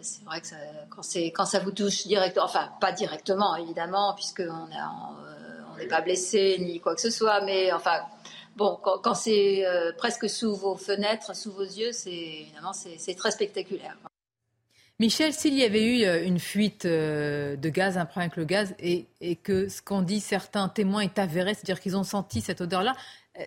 c'est vrai que ça, quand, quand, ça vous touche directement, enfin pas directement évidemment, puisqu'on n'est pas blessé ni quoi que ce soit, mais enfin Bon, quand, c'est euh, presque sous vos fenêtres, sous vos yeux, c'est évidemment c'est très spectaculaire. Michel, s'il y avait eu euh, une fuite euh, de gaz, un problème avec le gaz, et, que ce qu'ont dit certains témoins est avéré, c'est-à-dire qu'ils ont senti cette odeur-là,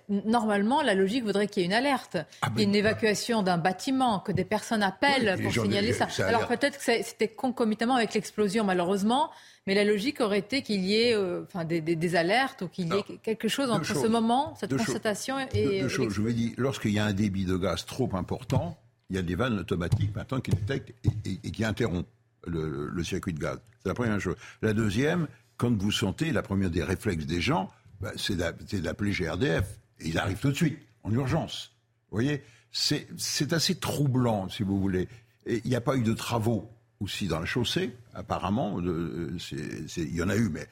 normalement, la logique voudrait qu'il y ait une alerte, ah ben, une évacuation d'un bâtiment, que des personnes appellent pour signaler ça. Alors peut-être que c'était concomitamment avec l'explosion, malheureusement. Mais la logique aurait été qu'il y ait euh, enfin, des, alertes ou qu'il y ait quelque chose entre ce moment, cette constatation et. Deux, choses. Je vous dis, lorsqu'il y a un débit de gaz trop important, il y a des vannes automatiques maintenant qui détectent et, qui interrompent le, circuit de gaz. C'est la première chose. La deuxième, quand vous sentez, la première des réflexes des gens, bah, c'est d'appeler GRDF. Ils arrivent tout de suite, en urgence. Vous voyez C'est assez troublant, si vous voulez. il n'y a pas eu de travaux aussi dans la chaussée, apparemment. Il y en a eu, mais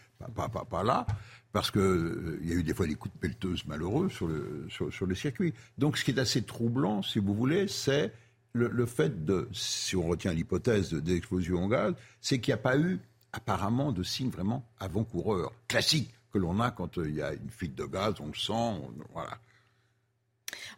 pas, là, parce qu'il euh, y a eu des fois des coups de pelleteuse malheureux sur le, circuit. Donc ce qui est assez troublant, si vous voulez, c'est le, fait de, si on retient l'hypothèse d'explosion en gaz, c'est qu'il n'y a pas eu apparemment de signe vraiment avant-coureur, classique, que l'on a quand euh, il y a une fuite de gaz, on le sent, voilà.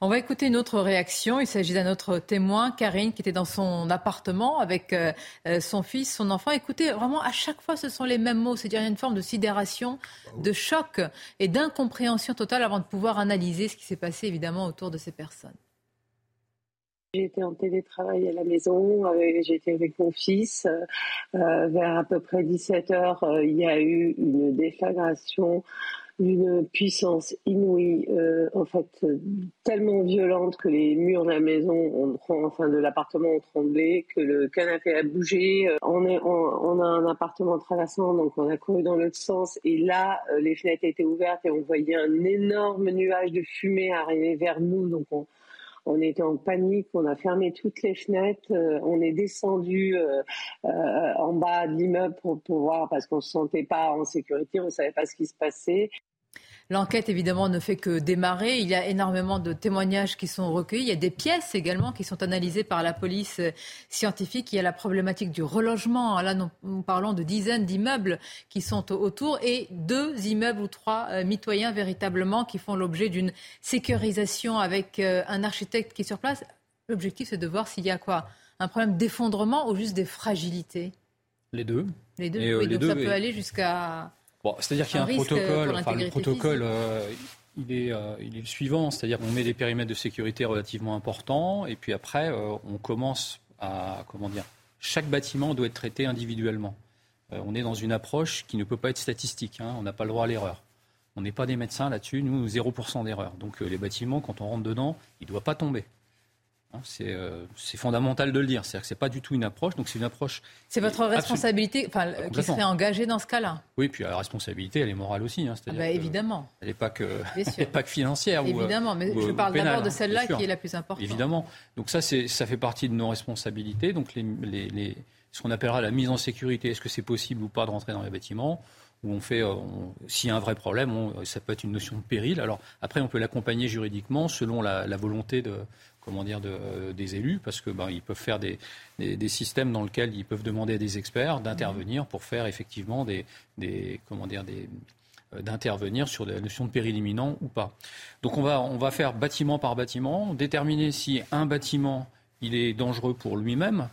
On va écouter une autre réaction. Il s'agit d'un autre témoin, Karine, qui était dans son appartement avec euh, euh, son fils, son enfant. Écoutez, vraiment, à chaque fois, ce sont les mêmes mots. C'est-à-dire une forme de sidération, de choc et d'incompréhension totale avant de pouvoir analyser ce qui s'est passé, évidemment, autour de ces personnes. J'étais en télétravail à la maison, j'étais avec mon fils. Euh, vers à peu près 17 heures, il y a eu une déflagration d'une puissance inouïe, euh, en fait tellement violente que les murs de la maison, ont, enfin de l'appartement ont tremblé, que le canapé a bougé. Euh, on, est, on, a un appartement traversant, donc on a couru dans l'autre sens, et là euh, les fenêtres étaient ouvertes et on voyait un énorme nuage de fumée arriver vers nous, on était en panique, on a fermé toutes les fenêtres, on est descendu en bas de l'immeuble pour, pour voir parce qu'on se sentait pas en sécurité, on savait pas ce qui se passait. L'enquête, évidemment, ne fait que démarrer. Il y a énormément de témoignages qui sont recueillis. Il y a des pièces également qui sont analysées par la police euh, scientifique. Il y a la problématique du relogement. Là, nous parlons de dizaines d'immeubles qui sont autour et deux immeubles ou trois euh, mitoyens véritablement qui font l'objet d'une sécurisation avec euh, un architecte qui est sur place. L'objectif, c'est de voir s'il y a quoi? Un problème d'effondrement ou juste des fragilités? Les deux. Les deux. oui, donc ça peut aller jusqu'à c'est-à-dire qu'il y a un, protocole. Enfin, le protocole, euh, il, est, euh, il est le suivant, c'est-à-dire qu'on met des périmètres de sécurité relativement importants, et puis après, euh, on commence à comment dire. Chaque bâtiment doit être traité individuellement. on est dans une approche qui ne peut pas être statistique. Hein, on n'a pas le droit à l'erreur. On n'est pas des médecins là-dessus. Nous, 0% d'erreur. Donc les bâtiments, quand on rentre dedans, il ne doit pas tomber. Hein, euh, c'est fondamental de le dire. C'est-à-dire que ce n'est pas du tout une approche. Donc c'est une approche. C'est votre responsabilité enfin, qui serait engagée dans ce cas-là. Oui, puis la responsabilité, elle est morale aussi. Hein, ah bah, évidemment. Elle n'est pas, que, pas que financière. Évidemment, mais je parle d'abord de celle-là qui est la plus importante. Évidemment. Donc ça, ça fait partie de nos responsabilités. Donc les, les, ce qu'on appellera la mise en sécurité, est-ce que c'est possible ou pas de rentrer dans les bâtiments où on fait, euh, s'il y a un vrai problème, ça peut être une notion de péril. Alors après, on peut l'accompagner juridiquement selon la, la volonté de, comment dire, de, des élus, parce que ben, ils peuvent faire des, des, systèmes dans lesquels ils peuvent demander à des experts d'intervenir pour faire effectivement des, des comment dire, des euh, d'intervenir sur la notion de péril imminent ou pas. Donc on va, on va faire bâtiment par bâtiment, déterminer si un bâtiment il est dangereux pour lui-même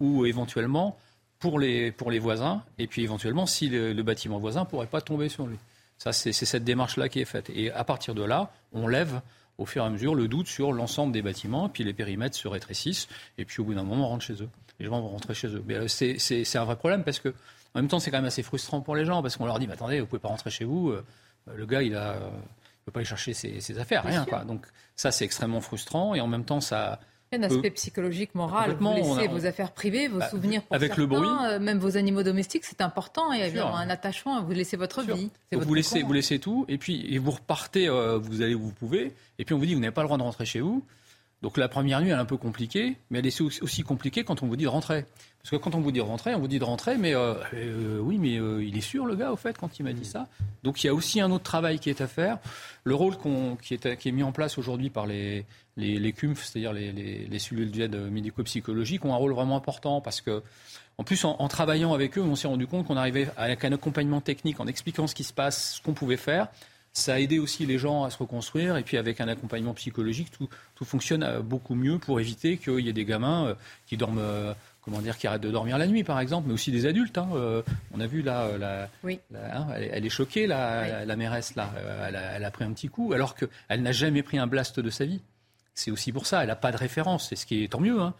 ou éventuellement pour les, pour les voisins, et puis éventuellement si le, le bâtiment voisin ne pourrait pas tomber sur lui. Ça, c'est cette démarche-là qui est faite. Et à partir de là, on lève au fur et à mesure le doute sur l'ensemble des bâtiments, puis les périmètres se rétrécissent, et puis au bout d'un moment, on rentre chez eux. Les gens vont rentrer chez eux. Mais euh, c'est un vrai problème parce que, en même temps, c'est quand même assez frustrant pour les gens parce qu'on leur dit, attendez, vous pouvez pas rentrer chez vous. Euh, le gars, il a, peut pas aller chercher ses, ses affaires, rien. Quoi. Donc ça, c'est extrêmement frustrant et en même temps, ça, un aspect psychologique, moral. Vous laissez vos affaires privées, vos bah, souvenirs pour avec le bruit, euh, même vos animaux domestiques, c'est important. Il y a un attachement. Vous laissez votre vie. vous laissez, vous laissez tout, et puis et vous repartez. Euh, vous allez où vous pouvez, et puis on vous dit vous n'avez pas le droit de rentrer chez vous. Donc la première nuit, elle est un peu compliquée, mais elle est aussi compliquée quand on vous dit de rentrer. Parce que quand on vous dit de rentrer, on vous dit de rentrer, mais euh, euh, oui, mais euh, il est sûr, le gars, au fait, quand il m'a dit ça. Donc il y a aussi un autre travail qui est à faire. Le rôle qui, est, qui, est, mis en place aujourd'hui par les, les, les CUMF, c'est-à-dire les, les, cellules d'aide médico-psychologique, ont un rôle vraiment important parce que en plus, en, en, travaillant avec eux, on s'est rendu compte qu'on arrivait avec un accompagnement technique, en expliquant ce qui se passe, ce qu'on pouvait faire. Ça a aidé aussi les gens à se reconstruire. Et puis avec un accompagnement psychologique, tout, tout fonctionne beaucoup mieux pour éviter qu'il y ait des gamins qui dorment comment dire, qui arrêtent de dormir la nuit, par exemple, mais aussi des adultes. Hein. on a vu là, la, hein, elle, est choquée, la, la, mairesse là, elle a, pris un petit coup, alors qu'elle n'a jamais pris un blast de sa vie. C'est aussi pour ça, elle n'a pas de référence, c'est ce qui est tant mieux. Hein.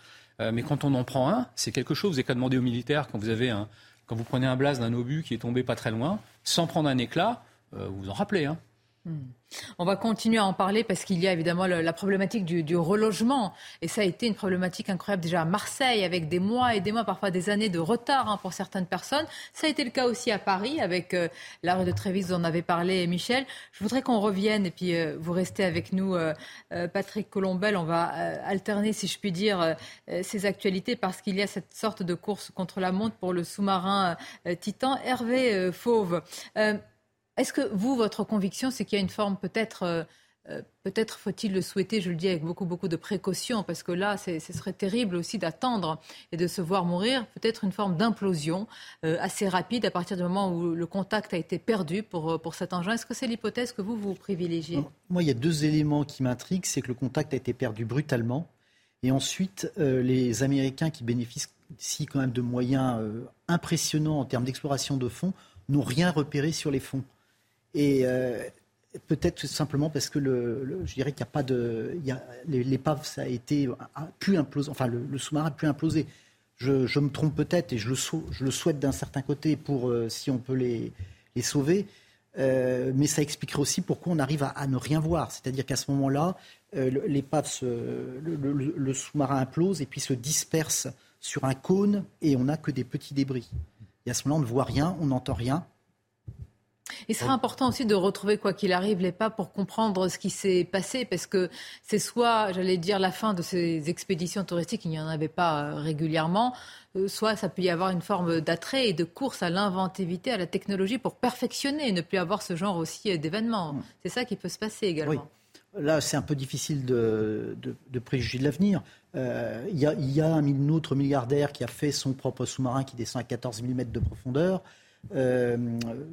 mais quand on en prend un, c'est quelque chose. Vous n'avez qu'à demander aux militaires quand vous avez un, quand vous prenez un blast d'un obus qui est tombé pas très loin, sans prendre un éclat, vous vous en rappelez. Hein. Hmm. On va continuer à en parler parce qu'il y a évidemment la problématique du, relogement. Et ça a été une problématique incroyable déjà à Marseille, avec des mois et des mois, parfois des années de retard hein, pour certaines personnes. Ça a été le cas aussi à Paris, avec euh, l'arrêt de Trévis dont on avait parlé, Michel. Je voudrais qu'on revienne, et puis euh, vous restez avec nous, euh, Patrick Colombel. On va alterner, si je puis dire, ces actualités parce qu'il y a cette sorte de course contre la montre pour le sous-marin Titan. Hervé Fauve. Est-ce que vous, votre conviction, c'est qu'il y a une forme peut-être, euh, euh, peut-être faut-il le souhaiter, je le dis avec beaucoup, beaucoup de précaution, parce que là, ce serait terrible aussi d'attendre et de se voir mourir, peut-être une forme d'implosion euh, assez rapide à partir du moment où le contact a été perdu pour, pour cet engin. Est-ce que c'est l'hypothèse que vous, vous privilégiez? Moi, il y a deux éléments qui m'intriguent. C'est que le contact a été perdu brutalement. Et ensuite, les Américains qui bénéficient quand même de moyens impressionnants en termes d'exploration de fonds n'ont rien repéré sur les fonds. Et euh, peut-être simplement parce que le, je dirais qu'il n'y a pas de. L'épave, ça a été. A pu imploser, enfin, le, sous-marin a pu imploser. Je, me trompe peut-être et je le, je le souhaite d'un certain côté pour euh, si on peut les, les sauver. Euh, mais ça expliquerait aussi pourquoi on arrive à, ne rien voir. C'est-à-dire qu'à ce moment-là, l'épave, le, le sous-marin implose et puis se disperse sur un cône et on n'a que des petits débris. Et à ce moment-là, on ne voit rien, on n'entend rien. Il sera important aussi de retrouver, quoi qu'il arrive, les pas pour comprendre ce qui s'est passé, parce que c'est soit, j'allais dire, la fin de ces expéditions touristiques, il n'y en avait pas euh, régulièrement, euh, soit ça peut y avoir une forme d'attrait et de course à l'inventivité, à la technologie pour perfectionner et ne plus avoir ce genre aussi euh, d'événements. Mm. C'est ça qui peut se passer également. Oui. Là, c'est un peu difficile de, de, préjuger de l'avenir. Il y, y, a un autre milliardaire qui a fait son propre sous-marin qui descend à 14 000 mètres de profondeur. Euh,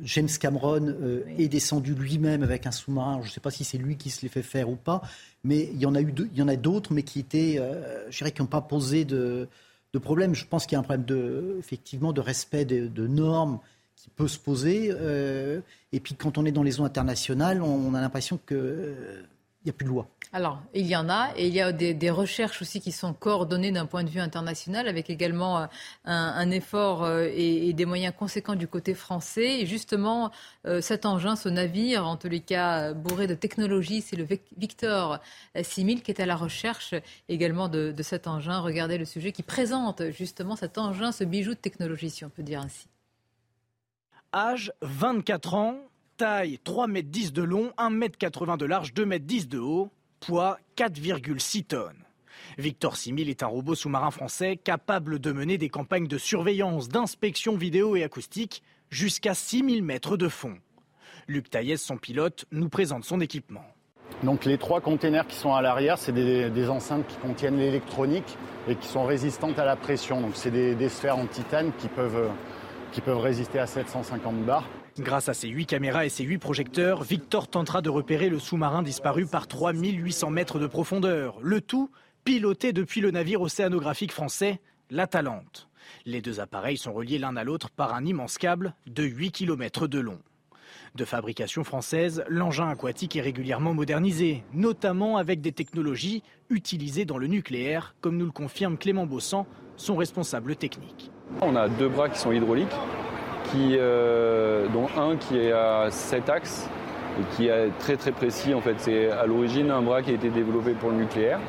James Cameron euh, est descendu lui-même avec un sous-marin. Je ne sais pas si c'est lui qui se l'est fait faire ou pas, mais il y en a eu, il y en a d'autres, mais qui étaient, euh, je dirais, qui n'ont pas posé de, de, problème. Je pense qu'il y a un problème de, effectivement, de respect de, normes qui peut se poser. et puis, quand on est dans les eaux internationales, on, a l'impression que il n'y a plus de loi. Alors, il y en a, et il y a des, recherches aussi qui sont coordonnées d'un point de vue international, avec également euh, un, effort euh, et, des moyens conséquents du côté français. Et justement, euh, cet engin, ce navire, en tous les cas bourré de technologie, c'est le Victor 6000 qui est à la recherche également de, de cet engin. Regardez le sujet qui présente justement cet engin, ce bijou de technologie, si on peut dire ainsi. Âge 24 ans, taille 3,10 m de long, 1,80 m de large, 2,10 m de haut, poids 4,6 tonnes. Victor 6000 est un robot sous-marin français capable de mener des campagnes de surveillance, d'inspection vidéo et acoustique jusqu'à 6000 mètres de fond. Luc Taillès, son pilote, nous présente son équipement. Donc les trois containers qui sont à l'arrière, c'est des, enceintes qui contiennent l'électronique et qui sont résistantes à la pression. Donc c'est des, des, sphères en titane qui peuvent, qui peuvent résister à 750 bars. Grâce à ses 8 caméras et ses 8 projecteurs, Victor tentera de repérer le sous-marin disparu par 3800 mètres de profondeur. Le tout piloté depuis le navire océanographique français, l'Atalante. Les deux appareils sont reliés l'un à l'autre par un immense câble de 8 km de long. De fabrication française, l'engin aquatique est régulièrement modernisé, notamment avec des technologies utilisées dans le nucléaire, comme nous le confirme Clément Bossan, son responsable technique. On a deux bras qui sont hydrauliques euh, dont un qui est à 7 axes et qui est très très précis. En fait, c'est à l'origine un bras qui a été développé pour le nucléaire.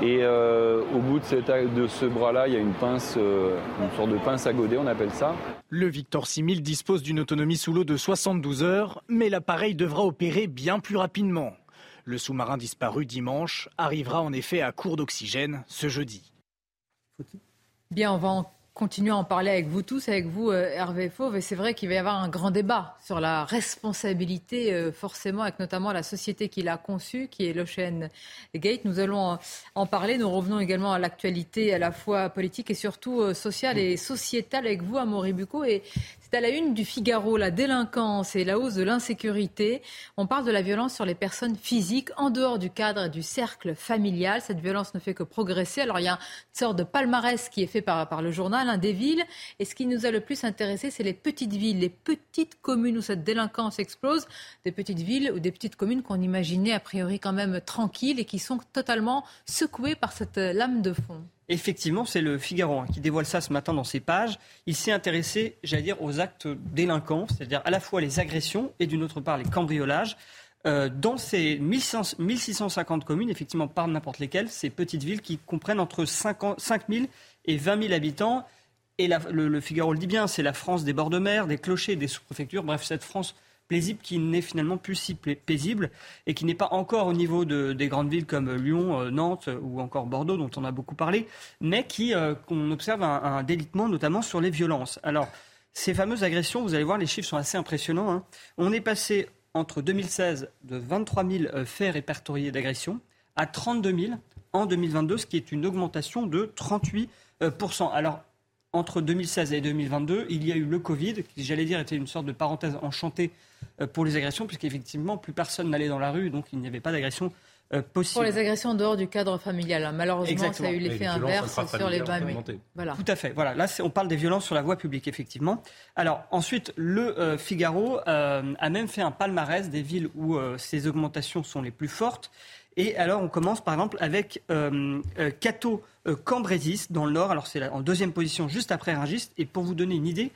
Et euh, au bout de, de ce bras-là, il y a une pince, euh, une sorte de pince à godet, on appelle ça. Le Victor 6000 dispose d'une autonomie sous l'eau de 72 heures, mais l'appareil devra opérer bien plus rapidement. Le sous-marin disparu dimanche arrivera en effet à court d'oxygène ce jeudi. Bien, on va en continuer à en parler avec vous tous, avec vous, euh, Hervé Fauve. Et c'est vrai qu'il va y avoir un grand débat sur la responsabilité, euh, forcément, avec notamment la société qui l'a conçue, qui est l'Ocean Gate. Nous allons en parler. Nous revenons également à l'actualité à la fois politique et surtout euh, sociale et sociétale avec vous, Amaury Bucco. Et c'est à la une du Figaro, la délinquance et la hausse de l'insécurité. On parle de la violence sur les personnes physiques en dehors du cadre du cercle familial. Cette violence ne fait que progresser. Alors il y a une sorte de palmarès qui est fait par, le journal, un des villes. Et ce qui nous a le plus intéressé, c'est les petites villes, les petites communes où cette délinquance explose. Des petites villes ou des petites communes qu'on imaginait a priori quand même tranquilles et qui sont totalement secouées par cette lame de fond. Effectivement, c'est le Figaro hein, qui dévoile ça ce matin dans ses pages. Il s'est intéressé, j'allais dire, aux actes délinquants, c'est-à-dire à la fois les agressions et d'une autre part les cambriolages. Euh, dans ces 1650 communes, effectivement, par n'importe lesquelles, ces petites villes qui comprennent entre 5 000 et 20 000 habitants. Et le, le, Figaro le dit bien, c'est la France des bords de mer, des clochers, des sous-préfectures, bref, cette France paisible qui n'est finalement plus si paisible et qui n'est pas encore au niveau de, des grandes villes comme Lyon, euh, Nantes ou encore Bordeaux dont on a beaucoup parlé, mais qui euh, qu'on observe un, délitement notamment sur les violences. Alors ces fameuses agressions, vous allez voir, les chiffres sont assez impressionnants. Hein. On est passé entre 2016 de 23 000 euh, faits répertoriés d'agression à 32 000 en 2022, ce qui est une augmentation de 38 Alors, entre 2016 et 2022, il y a eu le Covid, qui, j'allais dire, était une sorte de parenthèse enchantée euh, pour les agressions, puisqu'effectivement, plus personne n'allait dans la rue, donc il n'y avait pas d'agression euh, possible. Pour les agressions en dehors du cadre familial. Hein. Malheureusement, ça a eu l'effet inverse sur les bas Voilà. Tout à fait. Voilà. Là, on parle des violences sur la voie publique, effectivement. Alors, ensuite, le euh, Figaro a même fait un palmarès des villes où ces augmentations sont les plus fortes. Et alors, on commence par exemple avec euh, euh, Cato euh, Cambrésis dans le Nord. Alors, c'est en deuxième position, juste après Rungis. Et pour vous donner une idée,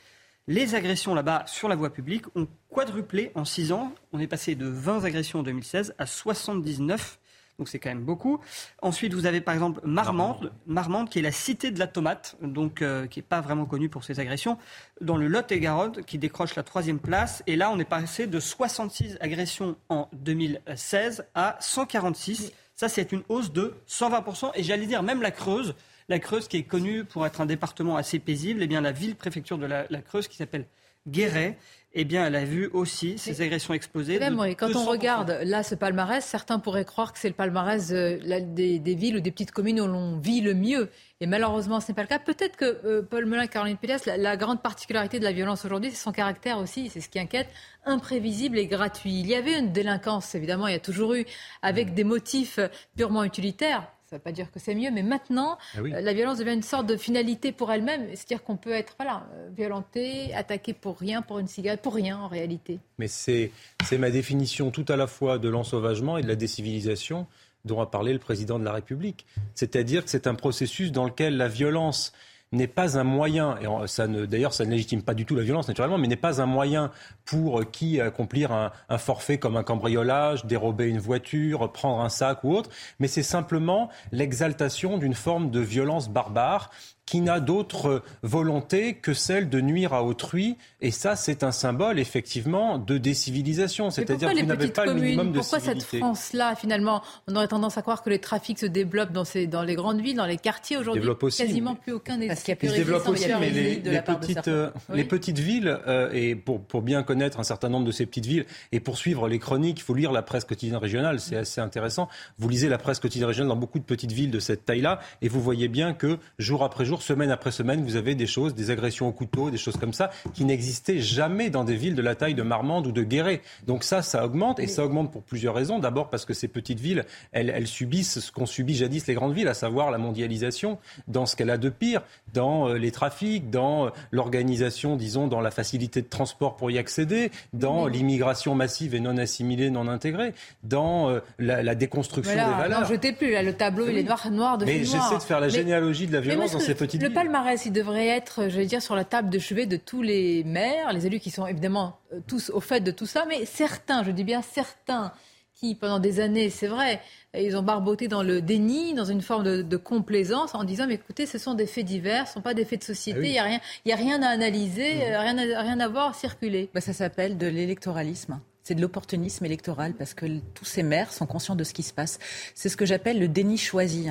les agressions là-bas sur la voie publique ont quadruplé en 6 ans. On est passé de 20 agressions en 2016 à 79 donc c'est quand même beaucoup. Ensuite, vous avez par exemple Marmande, Marmande qui est la cité de la tomate, donc euh, qui n'est pas vraiment connue pour ses agressions, dans le Lot-et-Garonne, qui décroche la troisième place. Et là, on est passé de 66 agressions en 2016 à 146. Ça, c'est une hausse de 120%. Et j'allais dire, même la Creuse, la Creuse qui est connue pour être un département assez paisible, eh bien la ville-préfecture de la, la Creuse qui s'appelle Guéret, eh bien, elle a vu aussi ces agressions exploser. quand on regarde là ce palmarès, certains pourraient croire que c'est le palmarès euh, des, villes ou des petites communes où l'on vit le mieux. Et malheureusement, ce n'est pas le cas. Peut-être que euh, Paul Melun, Caroline Pélas, la, grande particularité de la violence aujourd'hui, c'est son caractère aussi, c'est ce qui inquiète, imprévisible et gratuit. Il y avait une délinquance, évidemment, il y a toujours eu, avec des motifs purement utilitaires ça ne veut pas dire que c'est mieux, mais maintenant, ah euh, la violence devient une sorte de finalité pour elle-même. C'est-à-dire qu'on peut être voilà, euh, violenté, attaqué pour rien, pour une cigarette, pour rien en réalité. Mais c'est ma définition tout à la fois de l'ensauvagement et de la décivilisation dont a parlé le président de la République. C'est-à-dire que c'est un processus dans lequel la violence n'est pas un moyen, et ça ne, d'ailleurs ça ne légitime pas du tout la violence naturellement, mais n'est pas un moyen pour qui accomplir un, un, forfait comme un cambriolage, dérober une voiture, prendre un sac ou autre, mais c'est simplement l'exaltation d'une forme de violence barbare qui n'a d'autre volonté que celle de nuire à autrui. Et ça, c'est un symbole, effectivement, de décivilisation. C'est-à-dire que vous n'avez pas le minimum de Pourquoi cette France-là, finalement On aurait tendance à croire que les trafics se développent dans, ces, dans les grandes villes, dans les quartiers aujourd'hui. Quasiment plus aucun n'est Parce qu'il se développe aussi, mais les, petites, euh, les petites villes, euh, et pour, pour bien connaître un certain nombre de ces petites villes, et pour suivre les chroniques, il faut lire la presse quotidienne régionale, c'est assez intéressant. Vous lisez la presse quotidienne régionale dans beaucoup de petites villes de cette taille-là, et vous voyez bien que jour après jour, semaine après semaine, vous avez des choses, des agressions au couteau, des choses comme ça, qui n'existaient jamais dans des villes de la taille de Marmande ou de Guéret. Donc ça, ça augmente, et ça augmente pour plusieurs raisons. D'abord parce que ces petites villes, elles, subissent ce qu'ont subi jadis les grandes villes, à savoir la mondialisation, dans ce qu'elle a de pire, dans euh, les trafics, dans euh, l'organisation, disons, dans la facilité de transport pour y accéder, dans l'immigration massive et non assimilée, non intégrée, dans euh, la, déconstruction des valeurs. Non, jetez plus, là, le tableau, il est noir, noir de Mais j'essaie de faire la généalogie de la violence dans ces le palmarès, il devrait être, je vais dire, sur la table de chevet de tous les maires, les élus qui sont évidemment euh, tous au fait de tout ça, mais certains, je dis bien certains, qui pendant des années, c'est vrai, ils ont barboté dans le déni, dans une forme de, complaisance, en disant mais écoutez, ce sont des faits divers, ce ne sont pas des faits de société, ah il n'y a, rien, a rien à analyser, mmh. euh, rien, à, rien à voir, circuler. Bah, ça s'appelle de l'électoralisme. C'est de l'opportunisme électoral parce que tous ces maires sont conscients de ce qui se passe. C'est ce que j'appelle le déni choisi.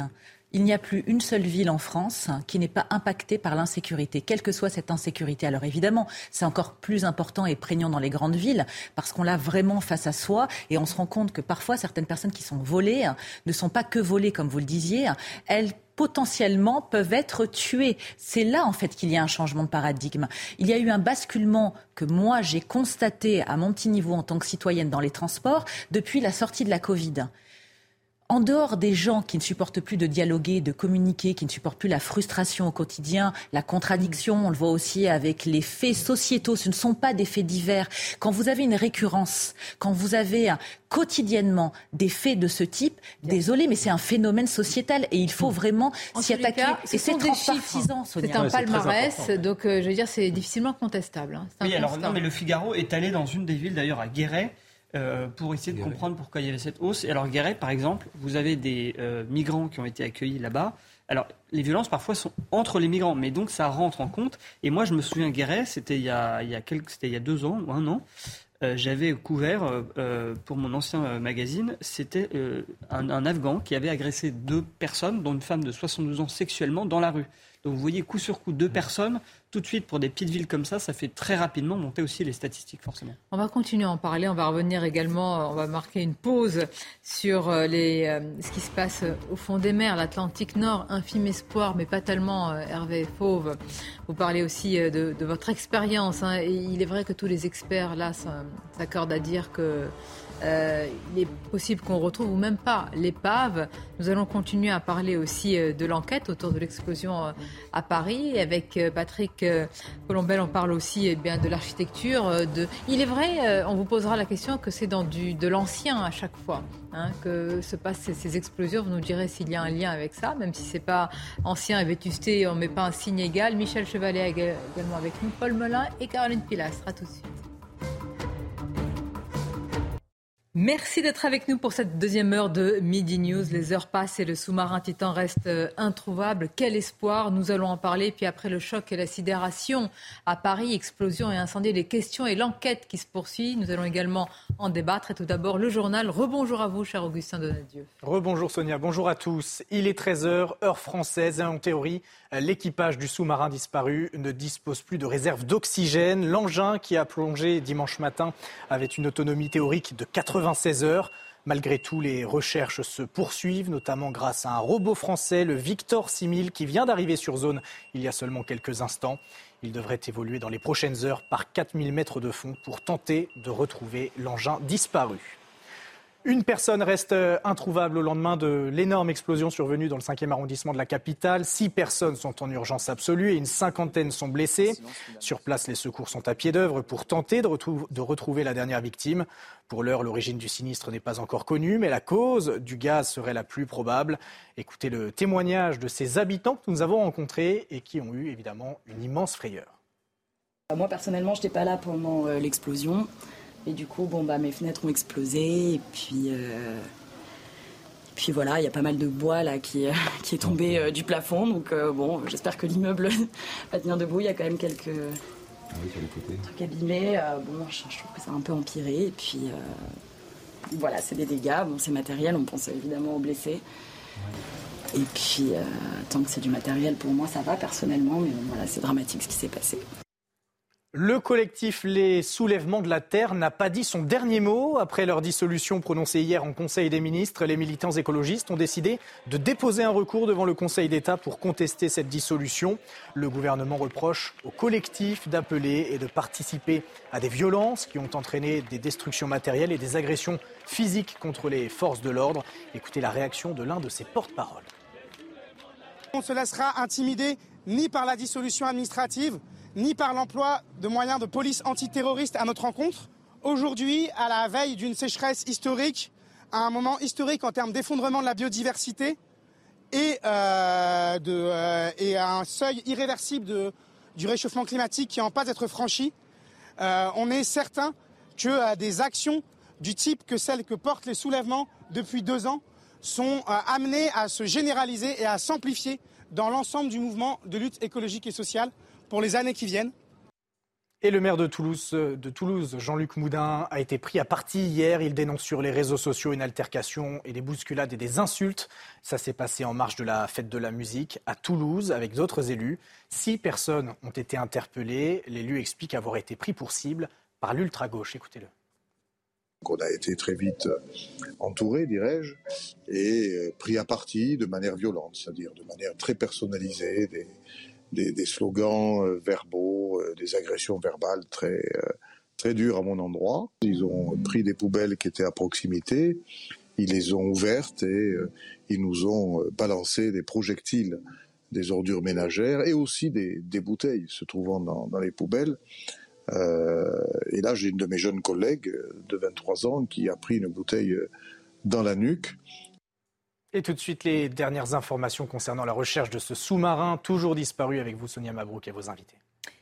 Il n'y a plus une seule ville en France qui n'est pas impactée par l'insécurité, quelle que soit cette insécurité. Alors évidemment, c'est encore plus important et prégnant dans les grandes villes parce qu'on l'a vraiment face à soi et on se rend compte que parfois certaines personnes qui sont volées ne sont pas que volées, comme vous le disiez, elles potentiellement peuvent être tuées. C'est là en fait qu'il y a un changement de paradigme. Il y a eu un basculement que moi j'ai constaté à mon petit niveau en tant que citoyenne dans les transports depuis la sortie de la Covid en dehors des gens qui ne supportent plus de dialoguer, de communiquer, qui ne supportent plus la frustration au quotidien, la contradiction, on le voit aussi avec les faits sociétaux, ce ne sont pas des faits divers. Quand vous avez une récurrence, quand vous avez quotidiennement des faits de ce type, désolé, mais c'est un phénomène sociétal et il faut vraiment s'y attaquer. et c'est transpartisan, C'est un palmarès, donc euh, je veux dire, c'est difficilement contestable. Hein. Oui, alors non, mais le Figaro est allé dans une des villes, d'ailleurs à Guéret, euh, pour essayer de comprendre pourquoi il y avait cette hausse. Et alors, Guéret, par exemple, vous avez des euh, migrants qui ont été accueillis là-bas. Alors, les violences parfois sont entre les migrants, mais donc ça rentre en compte. Et moi, je me souviens, Guéret, c'était il, y a, il, y a c'était il y a deux ans ou un an. Euh, j'avais couvert pour mon ancien magazine, c'était un, un, Afghan qui avait agressé deux personnes, dont une femme de 72 ans sexuellement, dans la rue. Donc vous voyez coup sur coup deux personnes tout de suite, pour des petites villes comme ça, ça fait très rapidement monter aussi les statistiques, forcément. On va continuer à en parler. On va revenir également, on va marquer une pause sur euh, les, euh, ce qui se passe au fond des mers, l'Atlantique Nord, infime espoir, mais pas tellement, euh, Hervé Fauve. Vous parlez aussi de, votre expérience. Hein, il est vrai que tous les experts, là, s'accordent à dire que euh, il est possible qu'on retrouve ou même pas l'épave. Nous allons continuer à parler aussi euh, de l'enquête autour de l'explosion euh, à Paris. Avec Patrick Colombel, on parle aussi eh bien, de l'architecture. Il est vrai, on vous posera la question que c'est dans du, de l'ancien à chaque fois. Hein, que se passent ces, explosions. Vous nous direz s'il y a un lien avec ça, même si c'est pas ancien et vétusté, on met pas un signe égal. Michel Chevalet également avec nous, Paul Melun et Caroline Pilastre. À tout de suite. Merci d'être avec nous pour cette deuxième heure de Midi News. Les heures passent et le sous-marin Titan reste euh, introuvable. Quel espoir? Nous allons en parler. Puis après le choc et la sidération à Paris, explosion et incendie, les questions et l'enquête qui se poursuit. Nous allons également en débattre. Et tout d'abord, le journal. Rebonjour à vous, cher Augustin Donadieu. Rebonjour Sonia, bonjour à tous. Il est 13h, heure française. En théorie, l'équipage du sous-marin disparu ne dispose plus de réserve d'oxygène. L'engin qui a plongé dimanche matin avait une autonomie théorique de 80 96 heures. Malgré tout, les recherches se poursuivent, notamment grâce à un robot français, le Victor 6000, qui vient d'arriver sur zone il y a seulement quelques instants. Il devrait évoluer dans les prochaines heures par 4000 mètres de fond pour tenter de retrouver l'engin disparu. Une personne reste euh, introuvable au lendemain de l'énorme explosion survenue dans le 5e arrondissement de la capitale. Six personnes sont en urgence absolue et une cinquantaine sont blessées. Sur place, les secours sont à pied d'œuvre pour tenter de, retrouver la dernière victime. Pour l'heure, l'origine du sinistre n'est pas encore connue, mais la cause du gaz serait la plus probable. Écoutez le témoignage de ces habitants que nous avons rencontrés et qui ont eu évidemment une immense frayeur. Moi, personnellement, je n'étais pas là pendant euh, l'explosion. Et du coup, bon, bah, mes fenêtres ont explosé. Et puis, euh, puis voilà, il y a pas mal de bois là qui, qui est tombé euh, du plafond. Donc euh, bon, j'espère que l'immeuble va tenir debout. Il y a quand même quelques ah trucs abîmés. bon, je, trouve que ça a un peu empiré. Et puis voilà, c'est des dégâts. Bon, c'est matériel. On pense évidemment aux blessés. Et puis, tant que c'est du matériel, pour moi, ça va personnellement. Mais bon, voilà, c'est dramatique ce qui s'est passé. Le collectif Les Soulèvements de la Terre n'a pas dit son dernier mot. Après leur dissolution prononcée hier en Conseil des ministres, les militants écologistes ont décidé de déposer un recours devant le Conseil d'État pour contester cette dissolution. Le gouvernement reproche au collectif d'appeler et de participer à des violences qui ont entraîné des destructions matérielles et des agressions physiques contre les forces de l'ordre. Écoutez la réaction de l'un de ses porte-paroles. On se laissera intimider ni par la dissolution administrative, ni par l'emploi de moyens de police antiterroriste à notre rencontre. Aujourd'hui, à la veille d'une sécheresse historique, à un moment historique en termes d'effondrement de la biodiversité et, euh, euh, à un seuil irréversible du réchauffement climatique qui est en passe d'être franchi, euh, on est certain que des actions du type que celles que portent les soulèvements depuis deux ans sont amenées à se généraliser et à s'amplifier dans l'ensemble du mouvement de lutte écologique et sociale pour les années qui viennent. Et le maire de Toulouse, de Toulouse Jean-Luc Moudin, a été pris à partie hier. Il dénonce sur les réseaux sociaux une altercation et des bousculades et des insultes. Ça s'est passé en marge de la fête de la musique à Toulouse avec d'autres élus. Six personnes ont été interpellées. L'élu explique avoir été pris pour cible par l'ultra-gauche. Écoutez-le. On a été très vite entouré, dirais-je, et pris à partie de manière violente, c'est-à-dire de manière très personnalisée, des, des, slogans euh, verbaux, euh, des agressions verbales très, euh, très dures à mon endroit. Ils ont pris des poubelles qui étaient à proximité, ils les ont ouvertes et ils nous ont balancé des projectiles, des ordures ménagères et aussi des, des bouteilles se trouvant dans, dans les poubelles. Et là, j'ai une de mes jeunes collègues de 23 ans qui a pris une bouteille dans la nuque. Et tout de suite, les dernières informations concernant la recherche de ce sous-marin toujours disparu avec vous, Sonia Mabrouk, et vos invités.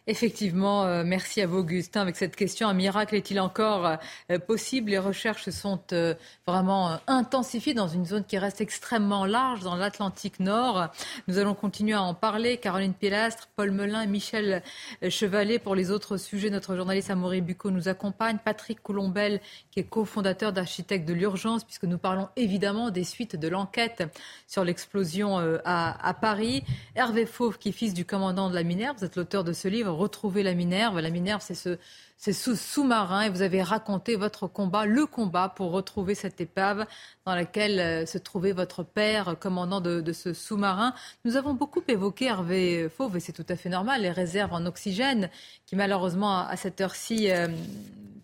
Effectivement, euh, merci à vous, Augustin. Avec cette question, un miracle est-il encore euh, possible? Les recherches sont euh, vraiment intensifiées dans une zone qui reste extrêmement large, dans l'Atlantique Nord. Nous allons continuer à en parler. Caroline Pilastre, Paul Melun, Michel Chevalet. Pour les autres sujets, notre journaliste Amaury Bucco nous accompagne. Patrick Coulombel, qui est cofondateur d'Architectes de l'Urgence, puisque nous parlons évidemment des suites de l'enquête sur l'explosion à, à, Paris. Hervé Fauve, qui est fils du commandant de la Minerve. Vous êtes l'auteur de ce livre retrouver la Minerve. La Minerve, c'est ce, sous-marin et vous avez raconté votre combat, le combat pour retrouver cette épave dans laquelle euh, se trouvait votre père, commandant de, ce sous-marin. Nous avons beaucoup évoqué, Hervé Fauve, et c'est tout à fait normal, les réserves en oxygène qui malheureusement à cette heure-ci euh,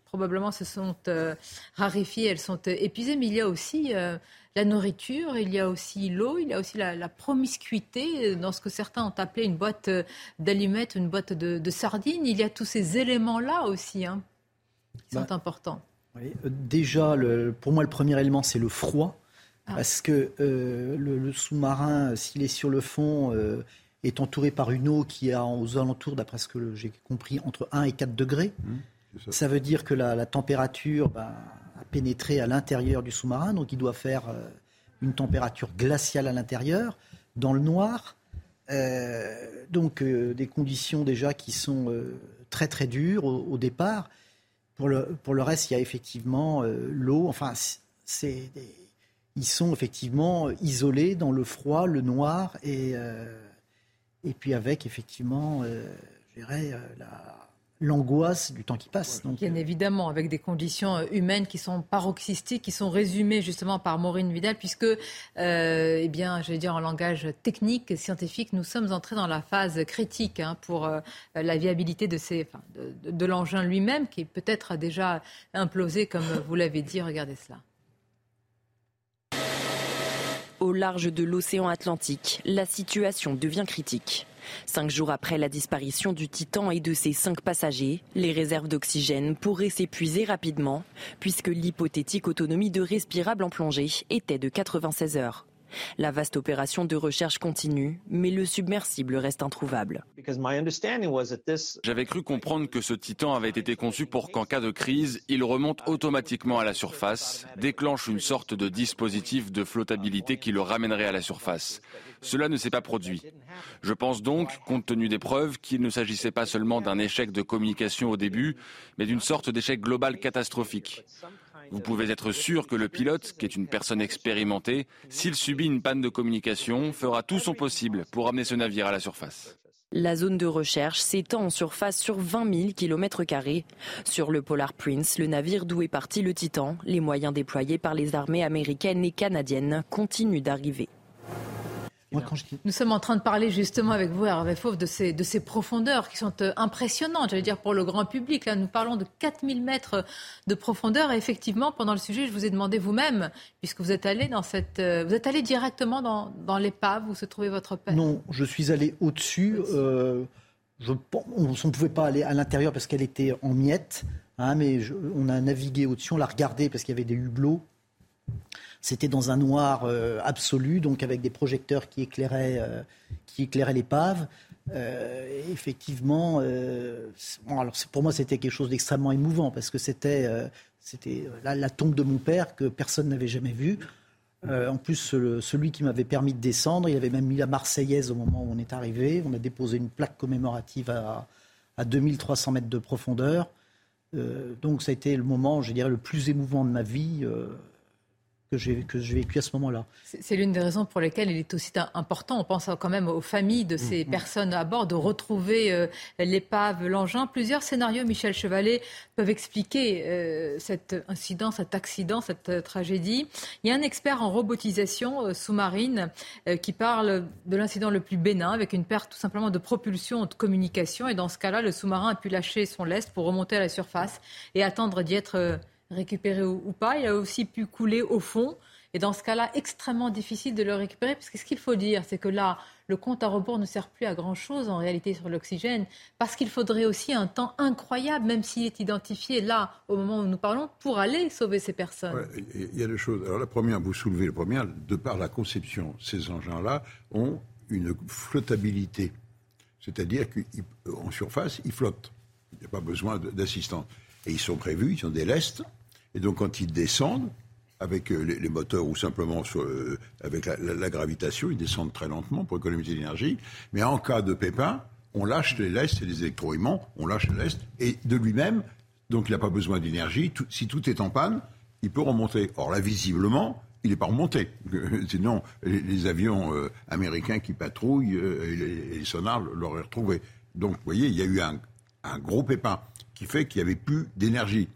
probablement se sont euh, raréfiées, elles sont épuisées, mais il y a aussi la nourriture, il y a aussi l'eau, il y a aussi la, promiscuité dans ce que certains ont appelé une boîte euh, d'allumettes, une boîte de, sardines. Il y a tous ces éléments-là aussi hein, qui sont bah, importants. Euh, déjà, pour moi, le premier élément, c'est le froid. Ah. Parce que euh, le, sous-marin, s'il est sur le fond, est entouré par une eau qui est aux alentours, d'après ce que j'ai compris, entre 1 et 4 degrés. Mmh, ça. veut dire que la, température, bah, pénétrer à l'intérieur du sous-marin, donc il doit faire une température glaciale à l'intérieur, dans le noir. donc des conditions déjà qui sont très très dures au, départ. Pour le, pour le reste, il y a effectivement l'eau. Enfin, c'est ils sont effectivement isolés dans le froid, le noir, et, euh, et puis avec effectivement, euh, je dirais, euh, l'angoisse du temps qui passe. Donc, Bien évidemment, avec des conditions humaines qui sont paroxystiques, qui sont résumées justement par Maureen Vidal, puisque, eh bien, je vais dire en langage technique, scientifique, nous sommes entrés dans la phase critique hein, pour la viabilité de, ces, de, de l'engin lui-même, qui peut-être a déjà implosé, comme vous l'avez dit. Regardez cela. Au large de l'océan Atlantique, la situation devient critique. Cinq jours après la disparition du Titan et de ses cinq passagers, les réserves d'oxygène pourraient s'épuiser rapidement, puisque l'hypothétique autonomie de respirable en plongée était de 96 heures. La vaste opération de recherche continue, mais le submersible reste introuvable. J'avais cru comprendre que ce Titan avait été conçu pour qu'en cas de crise, il remonte automatiquement à la surface, déclenche une sorte de dispositif de flottabilité qui le ramènerait à la surface. Cela ne s'est pas produit. Je pense donc, compte tenu des preuves, qu'il ne s'agissait pas seulement d'un échec de communication au début, mais d'une sorte d'échec global catastrophique. Vous pouvez être sûr que le pilote, qui est une personne expérimentée, s'il subit une panne de communication, fera tout son possible pour amener ce navire à la surface. La zone de recherche s'étend en surface sur 20 000 km. Sur le Polar Prince, le navire d'où est parti le Titan, les moyens déployés par les armées américaines et canadiennes continuent d'arriver. Nous sommes en train de parler justement avec vous, Hervé Fauve, de ces, de ces profondeurs qui sont euh, impressionnantes, j'allais dire, pour le grand public. Là, nous parlons de 4000 mètres de profondeur. Et effectivement, pendant le sujet, je vous ai demandé vous-même, puisque vous êtes allé dans cette. Euh, vous êtes allé directement dans, dans l'épave où se trouvait votre père Non, je suis allé au-dessus. Euh, on ne pouvait pas aller à l'intérieur parce qu'elle était en miettes. Hein, mais on a navigué au-dessus, on l'a regardé parce qu'il y avait des hublots. C'était dans un noir euh, absolu, donc avec des projecteurs qui éclairaient, euh, l'épave. Euh, effectivement, bon, alors pour moi c'était quelque chose d'extrêmement émouvant parce que c'était c'était la, tombe de mon père que personne n'avait jamais vue. en plus, celui qui m'avait permis de descendre, il avait même mis la Marseillaise au moment où on est arrivé. On a déposé une plaque commémorative à, à 2300 mètres de profondeur. donc ça a été le moment, je dirais, le plus émouvant de ma vie que j'ai vécu à ce moment-là. C'est l'une des raisons pour lesquelles il est aussi important, on pense quand même aux familles de ces mm, mm. personnes à bord, de retrouver euh, l'épave, l'engin. Plusieurs scénarios, Michel Chevalet, peuvent expliquer euh, cet incident, cet accident, cette euh, tragédie. Il y a un expert en robotisation sous-marine qui parle de l'incident le plus bénin, avec une perte tout simplement de propulsion, de communication. Et dans ce cas-là, le sous-marin a pu lâcher son lest pour remonter à la surface et attendre d'y être récupérer ou, pas. Il a aussi pu couler au fond. Et dans ce cas-là, extrêmement difficile de le récupérer, parce que ce qu'il faut dire, c'est que là, le compte à rebours ne sert plus à grand-chose en réalité sur l'oxygène, parce qu'il faudrait aussi un temps incroyable, même s'il est identifié là, au moment où nous parlons, pour aller sauver ces personnes. Il y a deux choses. Alors la première, vous soulevez la première, de par la conception, ces engins-là ont une flottabilité. C'est-à-dire qu'en surface, ils flottent. Il n'y a pas besoin d'assistance. Et ils sont prévus, ils ont des lestes. Et donc quand ils descendent, avec euh, les, moteurs ou simplement euh, avec la, gravitation, ils descendent très lentement pour économiser l'énergie. Mais en cas de pépin, on lâche les lestes et les électroaimants, on lâche les lestes, et de lui-même, donc il n'a pas besoin d'énergie. si tout est en panne, il peut remonter. Or là, visiblement, il n'est pas remonté. Sinon, les, avions euh, américains qui patrouillent et les, sonars l'auraient retrouvé. Donc, vous voyez, il y a eu un, un gros pépin qui fait qu'il n'y avait plus d'énergie.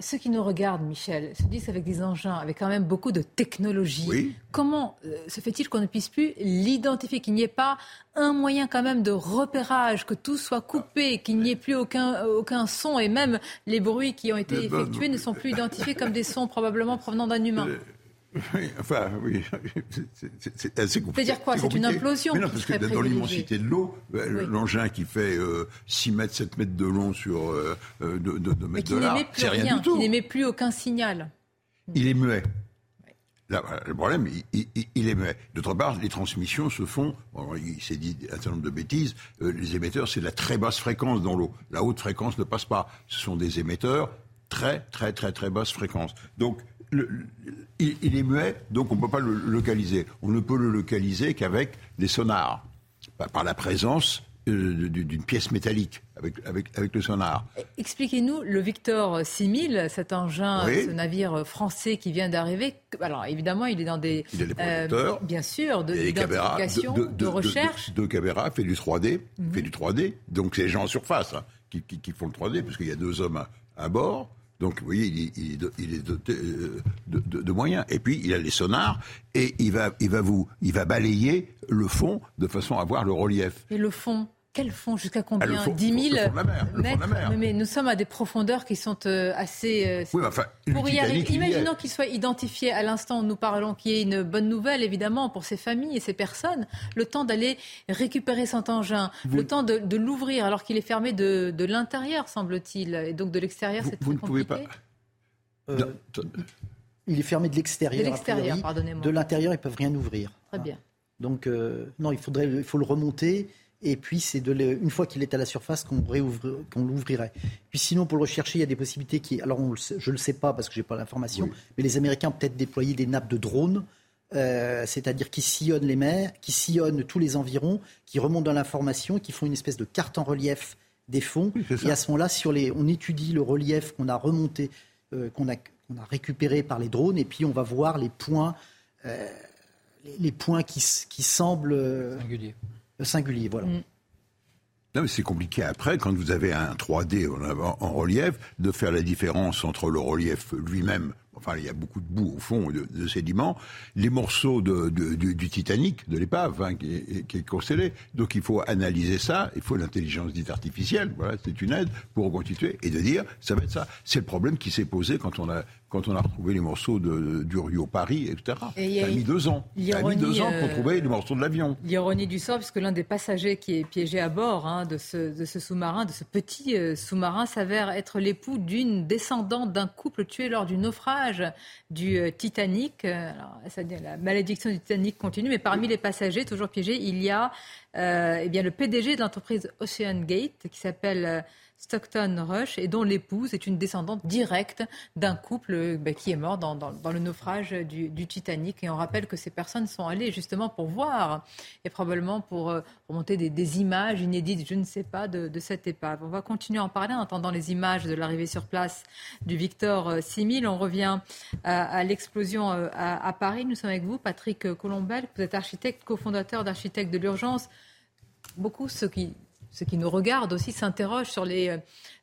Ceux qui nous regardent, Michel, se disent avec des engins, avec quand même beaucoup de technologie. Comment euh, se fait-il qu'on ne puisse plus l'identifier, qu'il n'y ait pas un moyen quand même de repérage, que tout soit coupé, qu'il n'y ait plus aucun, aucun son et même les bruits qui ont été effectués ne sont plus identifiés comme des sons probablement provenant d'un humain? Oui, enfin, oui, c'est assez compliqué. C'est-à-dire quoi C'est une implosion Mais non, parce que dans l'immensité de l'eau, euh, l'engin qui fait 6 euh, mètres, 7 mètres de long sur 2, euh, mètres de large, c'est rien, du tout. Il n'émet plus aucun signal. Il est muet. le problème, il, est muet. D'autre part, les transmissions se font, il s'est dit un certain nombre de bêtises, les émetteurs, c'est de la très basse fréquence dans l'eau. La haute fréquence ne passe pas. Ce sont des émetteurs très, très, très, très basse fréquence. Donc, il, est muet, donc on ne peut pas le localiser. On ne peut le localiser qu'avec des sonars, par la présence euh, d'une pièce métallique avec, avec, avec le sonar. Expliquez-nous, le Victor 6000, cet engin, ce navire français qui vient d'arriver, alors évidemment, il est dans des... Il a des projecteurs. bien sûr, de, de, de, recherche. De, caméras, fait du 3D, mhm. fait du 3D. Donc c'est les gens en surface hein, qui, qui, font le 3D, puisqu'il y a deux hommes à, bord. Donc, vous voyez, il est, doté euh, de, moyens. Et puis, il a les sonars et il va, il va vous, il va balayer le fond de façon à voir le relief. Et le fond quel fond Jusqu'à combien 10 000 mètres mais, nous sommes à des profondeurs qui sont euh, assez. Euh, oui, enfin, pour y arriver, imaginons qu'il soit identifié à l'instant où nous parlons, qu'il y ait une bonne nouvelle, évidemment, pour ces familles et ces personnes. Le temps d'aller récupérer cet engin, le temps de, l'ouvrir alors qu'il est fermé de, l'intérieur, semble-t-il, et donc de l'extérieur, c'est très compliqué. Vous ne pouvez pas. Euh, il est fermé de l'extérieur. De l'extérieur, pardonnez-moi. De l'intérieur, ils peuvent rien ouvrir. Très bien. Donc, non, il, faudrait, il faut le remonter et puis c'est de une fois qu'il est à la surface qu'on qu'on l'ouvrirait. Puis sinon pour le rechercher, il y a des possibilités qui alors je ne le sais pas parce que j'ai pas l'information, mais les Américains ont peut-être déployé des nappes de drones euh, c'est-à-dire qui sillonnent les mers, qui sillonnent tous les environs, qui remontent dans l'information, qui font une espèce de carte en relief des fonds. et à ce moment-là, sur les, on étudie le relief qu'on a remonté, euh, qu'on a, a, récupéré par les drones, et puis on va voir les points, euh, les, points qui, qui semblent singulier. Voilà. Mm. Non, mais c'est compliqué après, quand vous avez un 3D en relief, de faire la différence entre le relief lui-même enfin il y a beaucoup de boue au fond de, sédiments, les morceaux de, du, Titanic, de l'épave, hein, qui, est, qui, est constellé. Donc il faut analyser ça, il faut l'intelligence dite artificielle, voilà, c'est une aide pour reconstituer et de dire ça va être ça. C'est le problème qui s'est posé quand on a quand on a retrouvé les morceaux de, du Rio Paris, etc. Et ça a mis deux ans. Ça a mis deux ans pour euh, trouver les morceaux de l'avion. L'ironie du sort, puisque l'un des passagers qui est piégé à bord hein, de, ce, de, ce, sous-marin, de ce petit euh, sous-marin, s'avère être l'époux d'une descendante d'un couple tué lors du naufrage du euh, Titanic. Alors, ça, la malédiction du Titanic continue, mais parmi les passagers toujours piégés, il y a eh bien, le PDG de l'entreprise Ocean Gate qui s'appelle... Stockton Rush et dont l'épouse est une descendante directe d'un couple euh, bah, qui est mort dans, le naufrage du, Titanic. Et on rappelle que ces personnes sont allées justement pour voir et probablement pour euh, remonter des, images inédites, je ne sais pas, de, cette épave. On va continuer à en parler en attendant les images de l'arrivée sur place du Victor 6000. Euh, on revient à, l'explosion à, Paris. Nous sommes avec vous, Patrick Colombel. Vous êtes architecte, cofondateur d'Architectes de l'urgence. Beaucoup ceux qui ceux qui nous regardent aussi s'interrogent sur les,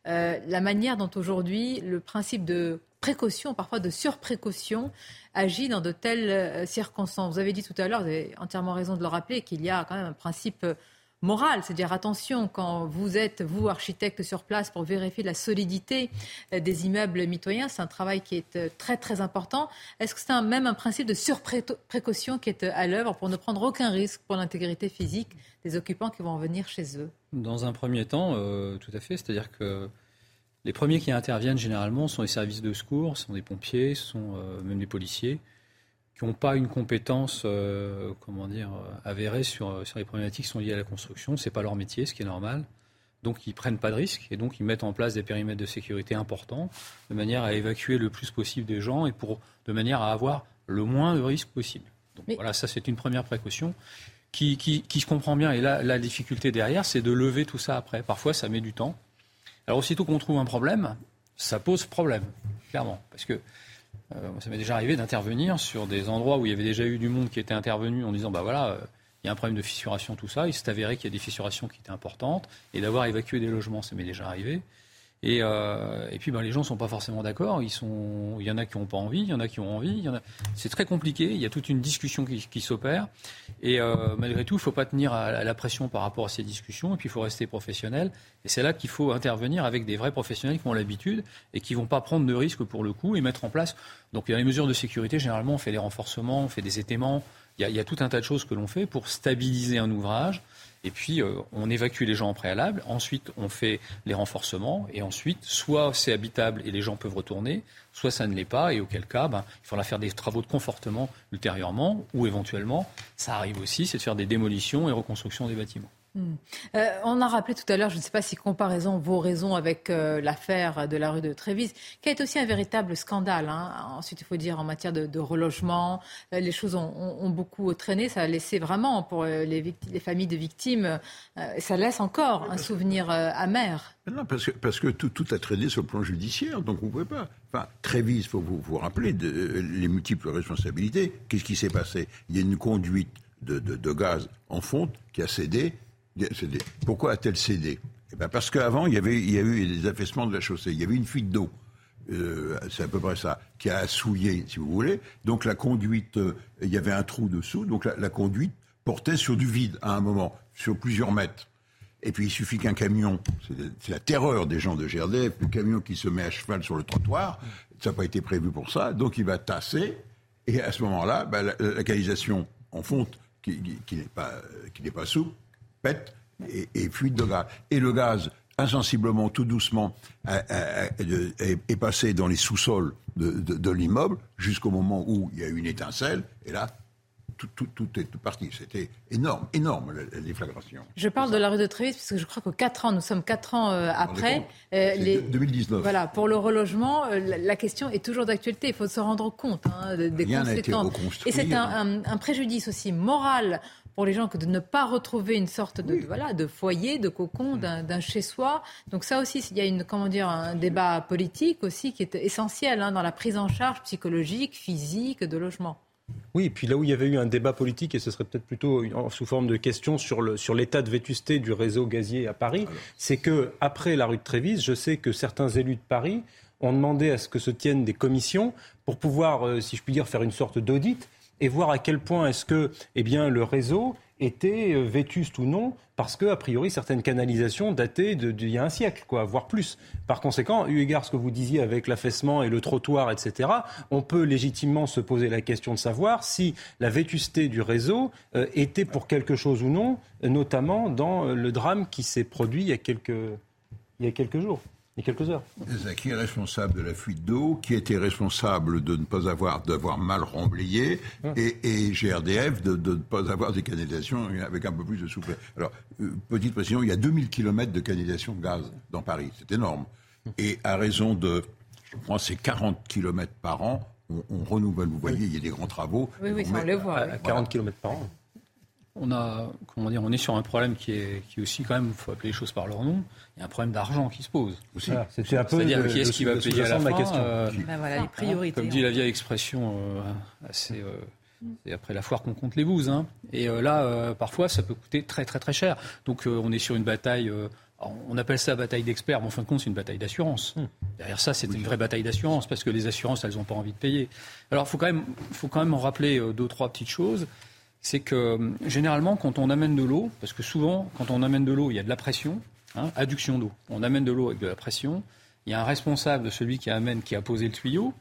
euh, la manière dont aujourd'hui le principe de précaution, parfois de surprécaution, agit dans de telles euh, circonstances. Vous avez dit tout à l'heure, vous avez entièrement raison de le rappeler, qu'il y a quand même un principe moral, c'est-à-dire attention quand vous êtes, vous, architecte sur place pour vérifier la solidité euh, des immeubles mitoyens, c'est un travail qui est très très important. Est-ce que c'est même un principe de surprécaution qui est à l'œuvre pour ne prendre aucun risque pour l'intégrité physique des occupants qui vont venir chez eux? Dans un premier temps, euh, tout à fait. C'est-à-dire que les premiers qui interviennent généralement sont les services de secours, sont des pompiers, sont euh, même des policiers, qui n'ont pas une compétence, euh, comment dire, avérée sur, sur les problématiques qui sont liées à la construction. C'est pas leur métier, ce qui est normal. Donc ils prennent pas de risques et donc ils mettent en place des périmètres de sécurité importants de manière à évacuer le plus possible des gens et pour de manière à avoir le moins de risques possible. Donc voilà, ça c'est une première précaution qui, qui, se comprend bien. Et là, la difficulté derrière, c'est de lever tout ça après. Parfois, ça met du temps. Alors, aussitôt qu'on trouve un problème, ça pose problème, clairement. Parce que euh, ça m'est déjà arrivé d'intervenir sur des endroits où il y avait déjà eu du monde qui était intervenu en disant bah voilà, euh, il y a un problème de fissuration, tout ça. Il s'est avéré qu'il y a des fissurations qui étaient importantes et d'avoir évacué des logements, ça m'est déjà arrivé. Et, euh, et puis ben, les gens ne sont pas forcément d'accord. Il y en a qui n'ont pas envie, il y en a qui ont envie. A... C'est très compliqué. Il y a toute une discussion qui, qui s'opère. Et euh, malgré tout, il ne faut pas tenir à, la pression par rapport à ces discussions. Et puis il faut rester professionnel. Et c'est là qu'il faut intervenir avec des vrais professionnels qui ont l'habitude et qui ne vont pas prendre de risques pour le coup et mettre en place. Donc il y a les mesures de sécurité. Généralement, on fait des renforcements, on fait des étaiements. Il y, a, il y a tout un tas de choses que l'on fait pour stabiliser un ouvrage et puis, euh, on évacue les gens en préalable. Ensuite, on fait les renforcements. Et ensuite, soit c'est habitable et les gens peuvent retourner, soit ça ne l'est pas. Et auquel cas, ben, il faudra faire des travaux de confortement ultérieurement. Ou éventuellement, ça arrive aussi, c'est de faire des démolitions et reconstructions des bâtiments. Hmm. Euh, on a rappelé tout à l'heure, je ne sais pas si comparaison vaut raison avec euh, l'affaire de la rue de Trévise, qui a été aussi un véritable scandale. Hein. Ensuite, il faut dire en matière de, relogement, euh, les choses ont, beaucoup traîné. Ça a laissé vraiment pour les, familles de victimes, ça laisse encore un souvenir amer. Non, parce que, parce que tout, a traîné sur le plan judiciaire, donc on ne pouvait pas. Enfin, Trévise, il faut vous, vous rappeler de, les multiples responsabilités. Qu'est-ce qui s'est passé? Il y a une conduite de, de gaz en fonte qui a cédé pourquoi a-t-elle cédé eh ben Parce qu'avant, il y, avait, il y a eu des affaissements de la chaussée. Il y avait une fuite d'eau. Euh, c'est à peu près ça, qui a souillé, si vous voulez. Donc la conduite, euh, il y avait un trou dessous, donc la, conduite portait sur du vide à un moment, sur plusieurs mètres. Et puis il suffit qu'un camion, c'est la terreur des gens de GRDF, le camion qui se met à cheval sur le trottoir, ça n'a pas été prévu pour ça, donc il va tasser, et à ce moment-là, bah, la, canalisation en fonte, qui, qui n'est pas, qui pas souple, pète et, et fuite de gaz. Et le gaz, insensiblement, tout doucement, est passé dans les sous-sols de, l'immeuble jusqu'au moment où il y a eu une étincelle. Et là, tout, est parti. C'était énorme, énorme la, déflagration. Je parle de la rue de Trévis parce que je crois que 4 ans, nous sommes 4 ans euh, après. Euh, les... 2019. Voilà, pour le relogement, euh, la, question est toujours d'actualité. Il faut se rendre compte hein, des Rien conséquences. Et c'est un, un, préjudice aussi moral pour les gens que de ne pas retrouver une sorte de, voilà, de foyer, de cocon, mm. d'un chez-soi. Donc ça aussi, il y a une, comment dire, un débat politique aussi qui est essentiel hein, dans la prise en charge psychologique, physique de logement. Oui, et puis là où il y avait eu un débat politique, et ce serait peut-être plutôt sous forme de question sur, le, sur l'état de vétusté du réseau gazier à Paris, c'est que après la rue de Trévise, je sais que certains élus de Paris ont demandé à ce que se tiennent des commissions pour pouvoir, euh, si je puis dire, faire une sorte d'audit et voir à quel point est-ce que eh bien, le réseau était euh, vétuste ou non, parce que, a priori, certaines canalisations dataient d'il y a un siècle, quoi, voire plus. Par conséquent, eu égard ce que vous disiez avec l'affaissement et le trottoir, etc., on peut légitimement se poser la question de savoir si la vétusté du réseau euh, était pour quelque chose ou non, notamment dans euh, le drame qui s'est produit il y a quelques jours il y a quelques heures. Qui est responsable de la fuite d'eau, qui était responsable de ne pas avoir d'avoir mal remblayé, et, et, GRDF de, de, ne pas avoir des canalisations avec un peu plus de souplesse. Alors, euh, petite précision, il y a 2000 km de canalisation de gaz dans Paris, c'est énorme. Et à raison de, je crois, c'est 40 km par an, on, renouvelle. Vous voyez, il y a des grands travaux. Oui, oui, ça on le voit. À, 40 km par an on a, comment dire, on est sur un problème qui est, qui aussi quand même, il faut appeler les choses par leur nom. Il y a un problème d'argent qui se pose. C'était un peu. C'est-à-dire qui est-ce qui va payer à la fin question. Euh, ben voilà, les priorités. Comme dit la vieille expression, euh, assez. Euh, c'est après la foire qu'on compte les bouses. Hein. Et là, parfois, ça peut coûter très très très cher. Donc, on est sur une bataille. on appelle ça bataille d'experts, mais en fin de compte, c'est une bataille d'assurance. Hmm. Derrière ça, c'est une vraie bataille d'assurance parce que les assurances, elles n'ont pas envie de payer. Alors, il faut quand même, faut quand même en rappeler deux trois petites choses c'est que euh, généralement, quand on amène de l'eau, parce que souvent, quand on amène de l'eau, il y a de la pression, hein, adduction d'eau. On amène de l'eau avec de la pression. Il y a un responsable de celui qui amène, qui a posé le tuyau,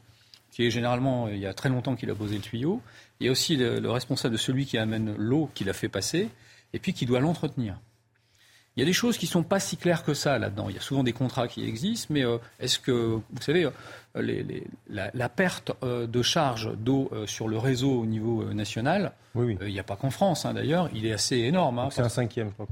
qui est généralement, il y a très longtemps qu'il a posé le tuyau. Il y a aussi le, responsable de celui qui amène l'eau, qui l'a fait passer, et puis qui doit l'entretenir. Il y a des choses qui ne sont pas si claires que ça là-dedans. Il y a souvent des contrats qui existent, mais euh, est-ce que, vous savez, euh, les, la, perte de charge d'eau sur le réseau au niveau national, oui, Il n'y a pas qu'en France, hein, d'ailleurs. Il est assez énorme. Hein, c'est un cinquième, je crois.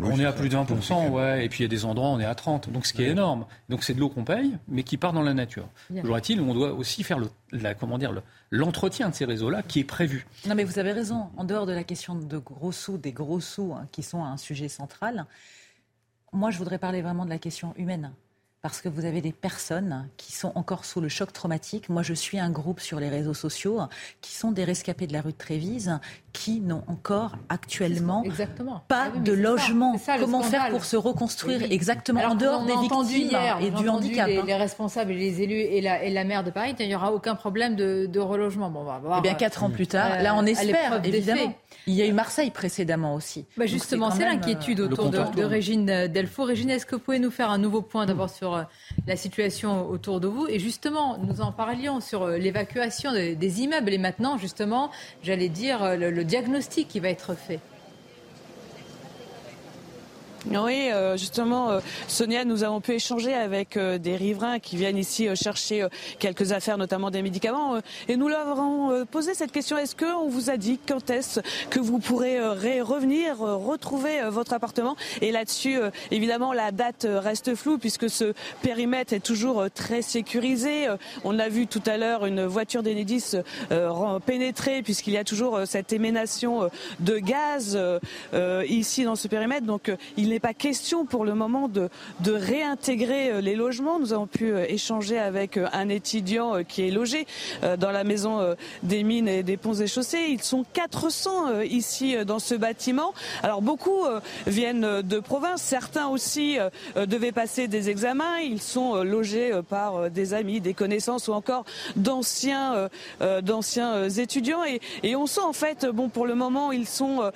on est à plus de 20%, ouais, et puis il y a des endroits où on est à 30%. Donc ce qui est énorme. Donc c'est de l'eau qu'on paye, mais qui part dans la nature. Toujours est-il, on doit aussi faire le, la, comment dire, l'entretien de ces réseaux-là qui est prévu. Non, mais vous avez raison. En dehors de la question de gros sous, des gros sous hein, qui sont un sujet central, moi je voudrais parler vraiment de la question humaine parce que vous avez des personnes qui sont encore sous le choc traumatique. Moi, je suis un groupe sur les réseaux sociaux qui sont des rescapés de la rue de Trévise qui n'ont encore actuellement exactement. pas ah de logement. Comment faire pour se reconstruire exactement en dehors des victimes hier, et du handicap les, hein. les, responsables et les élus et la, et la maire de Paris, il n'y aura aucun problème de, de relogement. Bon, on va voir. Eh bien, quatre ans plus tard, euh, là, on espère évidemment. Il y a eu Marseille précédemment aussi. Bah justement, c'est l'inquiétude euh, autour de, de, Régine Delfaux. Régine, est-ce que vous pouvez nous faire un nouveau point d'abord sur euh, la situation autour de vous. Et justement, nous en parlions sur euh, l'évacuation des, immeubles et maintenant, justement, j'allais dire, euh, le, diagnostic qui va être fait. Oui, euh, justement, euh, Sonia, nous avons pu échanger avec euh, des riverains qui viennent ici chercher quelques affaires, notamment des médicaments, et nous leur avons posé cette question est-ce qu'on vous a dit quand est-ce que vous pourrez revenir, retrouver votre appartement? Et là-dessus, évidemment, la date reste floue puisque ce périmètre est toujours très sécurisé. On a vu tout à l'heure une voiture d'Enedis pénétrer puisqu'il y a toujours cette éménation de gaz ici dans ce périmètre. Donc, il n'est pas question pour le moment de, réintégrer euh, les logements. Nous avons pu euh, échanger avec euh, un étudiant qui est logé dans la maison des mines et des ponts et chaussées. Ils sont 400 ici dans ce bâtiment. Alors beaucoup viennent de province, certains aussi devaient passer des examens. Ils sont logés par des amis, des connaissances ou encore d'anciens d'anciens étudiants. Et, et, on sent en fait, bon pour le moment ils sont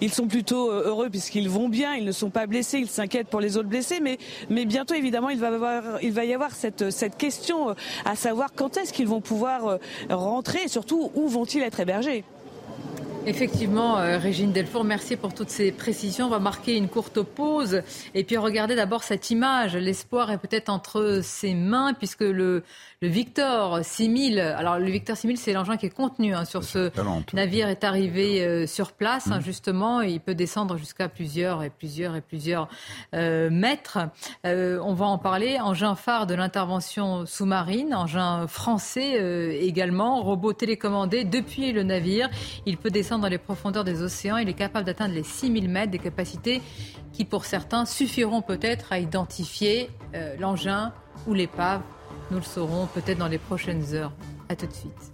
ils sont plutôt heureux puisqu'ils vont bien, ils ne sont pas blessés, il s'inquiète pour les autres blessés, mais, bientôt évidemment il il va y avoir cette, cette question euh, à savoir quand est-ce qu'ils vont pouvoir euh, rentrer et surtout où vont-ils être hébergés? Effectivement, euh, Régine Delfour, merci pour toutes ces précisions. On va marquer une courte pause et puis regardez d'abord cette image. L'espoir est peut-être entre ses mains puisque le, le Victor 6000, alors le Victor 6000, c'est l'engin qui est contenu hein, sur ce navire, est arrivé euh, sur place, hein, mmh. justement, et il peut descendre jusqu'à plusieurs et plusieurs et plusieurs euh, mètres. Euh, on va en parler. Engin phare de l'intervention sous-marine, engin français également, robot télécommandé depuis le navire. Il peut descendre dans les profondeurs des océans. Il est capable d'atteindre les 6000 mètres, des capacités qui, pour certains, suffiront peut-être à identifier l'engin ou l'épave nous le saurons peut-être dans les prochaines heures. A tout de suite.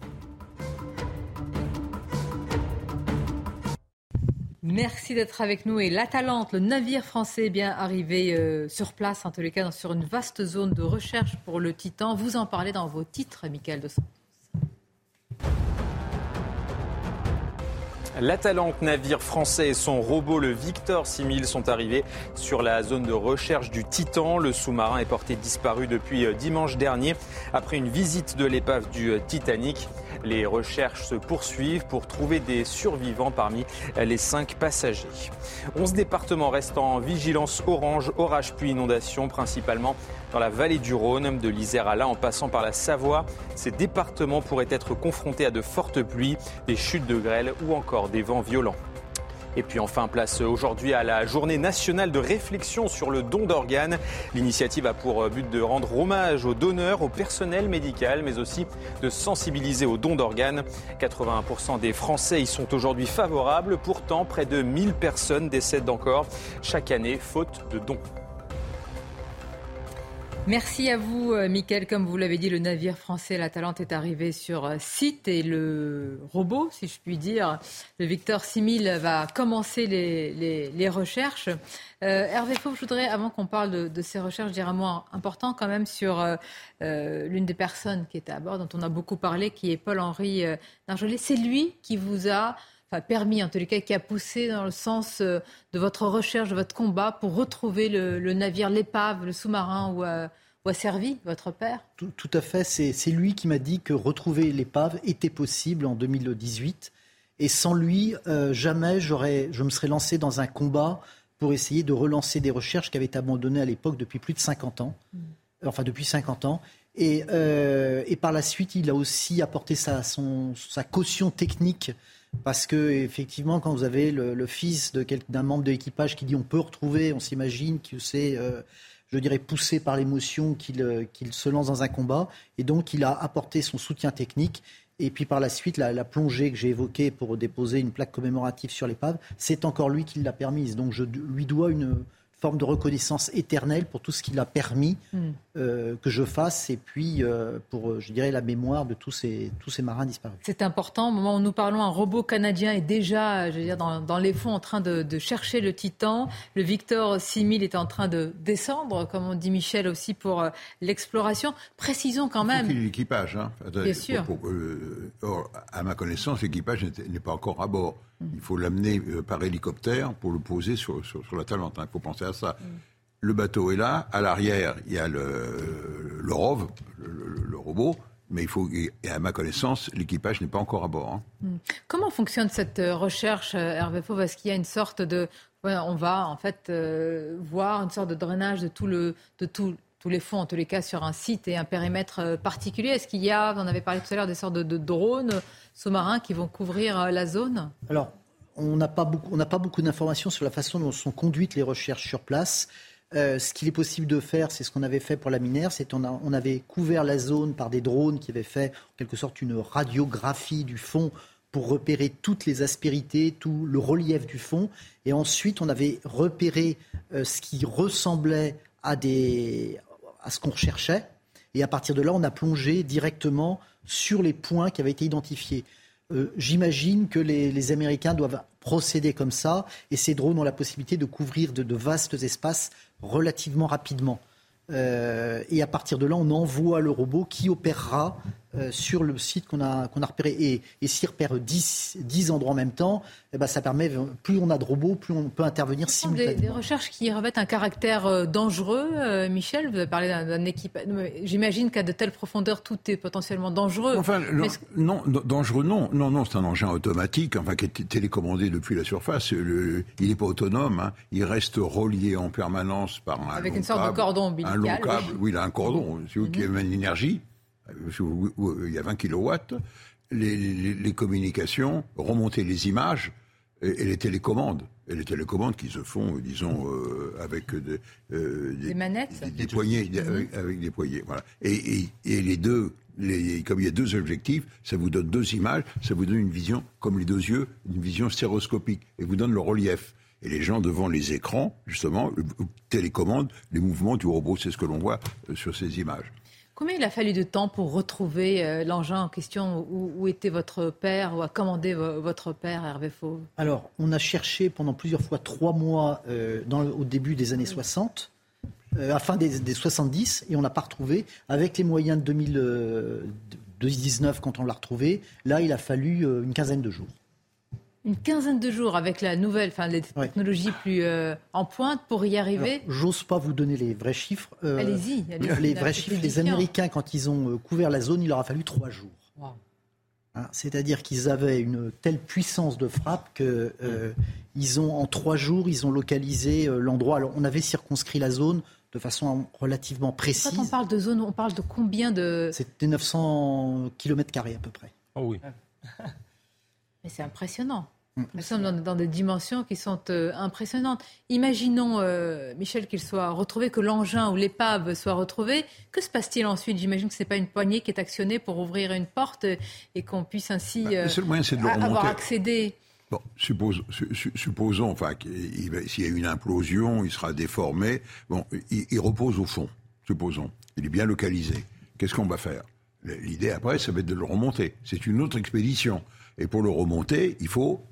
Merci d'être avec nous. Et l'Atalante, le navire français, est bien arrivé euh, sur place, en tous les cas, sur une vaste zone de recherche pour le Titan. Vous en parlez dans vos titres, Michael de Santos. L'Atalante, navire français et son robot, le Victor 6000, sont arrivés sur la zone de recherche du Titan. Le sous-marin est porté disparu depuis euh, dimanche dernier après une visite de l'épave du euh, Titanic. Les recherches se poursuivent pour trouver des survivants parmi les cinq passagers. 11 départements restent en vigilance orange, orage puis inondation, principalement dans la vallée du Rhône, de l'Isère à là en passant par la Savoie. Ces départements pourraient être confrontés à de fortes pluies, des chutes de grêle ou encore des vents violents. Et puis enfin, place aujourd'hui à la journée nationale de réflexion sur le don d'organes. L'initiative a pour but de rendre hommage aux donneurs, au personnel médical, mais aussi de sensibiliser au don d'organes. 81% des Français y sont aujourd'hui favorables. Pourtant, près de 1000 personnes décèdent encore chaque année faute de dons. Merci à vous, euh, Mickaël. Comme vous l'avez dit, le navire français La Talente est arrivé sur euh, site et le robot, si je puis dire, le Victor 6000 va commencer les, recherches. Euh, Hervé Fauve, je voudrais, avant qu'on parle de, ces recherches, dire un mot important quand même sur l'une des personnes qui était à bord, dont on a beaucoup parlé, qui est Paul-Henri Narjolet. C'est lui qui vous a enfin permis en tous les cas, qui a poussé dans le sens euh, de votre recherche, de votre combat pour retrouver le, navire, l'épave, le sous-marin où, a servi votre père? Tout, à fait, c'est lui qui m'a dit que retrouver l'épave était possible en 2018. Et sans lui, euh, jamais je me serais lancé dans un combat pour essayer de relancer des recherches qui avaient été abandonnées à l'époque depuis plus de 50 ans. Mm. Enfin, depuis 50 ans. Et, euh, et, par la suite, il a aussi apporté sa, son, sa caution technique parce que effectivement, quand vous avez le, fils d'un membre de l'équipage qui dit on peut retrouver, on s'imagine que c'est, euh, je dirais, poussé par l'émotion euh, qu'il se lance dans un combat, et donc il a apporté son soutien technique. Et puis par la suite, la, plongée que j'ai évoquée pour déposer une plaque commémorative sur l'épave, c'est encore lui qui l'a permise. Donc je lui dois une, forme de reconnaissance éternelle pour tout ce qu'il a permis hmm. euh, que je fasse et puis euh, pour, euh, je dirais, la mémoire de tous ces, tous ces marins disparus. C'est important. Au moment où nous parlons, un robot canadien est déjà, je veux dire, dans, dans les fonds en train de, de, chercher le Titan. Le Victor 6000 est en train de descendre, comme on dit Michel aussi, pour l'exploration. Précisons quand même. L'équipage, hein. Bien sûr. or, à ma connaissance, l'équipage n'est pas encore à bord. Il faut l'amener euh, par hélicoptère pour le poser sur, sur, la Talente. Il faut penser à ça. Le bateau est là. À l'arrière, il y a le, le ROV, le, robot. Mais il faut, et à ma connaissance, l'équipage n'est pas encore à bord. Hein. Hmm. Comment fonctionne cette euh, recherche, euh, Hervé Fauve? Est-ce qu'il y a une sorte de. on va en fait euh, voir une sorte de drainage de, tout le, de tout, tous les fonds, en tous les cas, sur un site et un périmètre particulier Est-ce qu'il y a, on avait parlé tout à l'heure, des sortes de, drones sous-marins qui vont couvrir la zone? Alors, on n'a pas beaucoup, beaucoup d'informations sur la façon dont sont conduites les recherches sur place. Euh, ce qu'il est possible de faire, c'est ce qu'on avait fait pour la minière, c'est on, on avait couvert la zone par des drones qui avaient fait en quelque sorte une radiographie du fond pour repérer toutes les aspérités, tout le relief du fond. Et ensuite, on avait repéré euh, ce qui ressemblait à, des, à ce qu'on recherchait. Et à partir de là, on a plongé directement sur les points qui avaient été identifiés. Euh, j'imagine que les, Américains doivent procéder comme ça, et ces drones ont la possibilité de couvrir de vastes espaces relativement rapidement. Euh, et à partir de là, on envoie le robot qui opérera euh, sur le site qu'on a, qu'on a repéré. Et, et s'il repère 10, 10, endroits en même temps, eh ben, ça permet, plus on a de robots, plus on peut intervenir simultanément. Des, des recherches qui revêtent un caractère euh, dangereux, Michel, vous avez parlé d'un équipe. J'imagine qu'à de telles profondeurs, tout est potentiellement dangereux. Enfin, non, dangereux, non. Non, non, c'est un engin automatique, enfin, qui est télécommandé depuis la surface. il n'est pas autonome, hein. il reste relié en permanence par un. Avec une sorte de cordon ombilical. Un long câble, oui, il a un cordon, c'est vous qui mhm. émane l'énergie il y a 20 kilowatts, les, communications, remonter les images et, les télécommandes. Et les télécommandes qui se font, disons, euh, avec euh, des, manettes Des, poignées, mhm. avec, des poignées. Voilà. Et, les deux, comme il y a deux objectifs, ça vous donne deux images, ça vous donne une vision, comme les deux yeux, une vision stéroscopique, et vous donne le relief. Et les gens devant les écrans, justement, télécommandent les mouvements du robot, c'est ce que l'on voit euh, sur ces images. Combien il a fallu de temps pour retrouver euh, l'engin en question? Où, était votre père ou a commandé votre père, Hervé Fauve? Alors, on a cherché pendant plusieurs fois trois mois euh, au début des années 60, euh, à fin des, des, 70, et on n'a pas retrouvé. Avec les moyens de 2019, quand on l'a retrouvé, là, il a fallu une quinzaine de jours une quinzaine de jours avec la nouvelle, enfin les technologies plus euh, en pointe pour y arriver. J'ose pas vous donner les vrais chiffres. Euh, allez-y. les vrais chiffres des Américains, quand ils ont euh, couvert la zone, il leur a fallu trois jours. Hein, c'est-à-dire qu'ils avaient une telle puissance de frappe que ils ont en trois jours, ils ont localisé l'endroit. Alors on avait circonscrit la zone de façon relativement précise. Quand on parle de zone, on parle de combien de C'était 900 km à peu près. Oh oui. Mais c'est impressionnant. Mm. Nous sommes dans, des dimensions qui sont euh, impressionnantes. Imaginons, euh, Michel, qu'il soit retrouvé, que l'engin ou l'épave soit retrouvé. Que se passe-t-il ensuite? J'imagine que ce n'est pas une poignée qui est actionnée pour ouvrir une porte et qu'on puisse ainsi bah, euh, avoir accédé. Bon, supposons, enfin, s'il y a une implosion, il sera déformé. Bon, il, repose au fond, supposons. Il est bien localisé. Qu'est-ce qu'on va faire? L'idée après, ça va être de le remonter. C'est une autre expédition. Et pour le remonter, il faut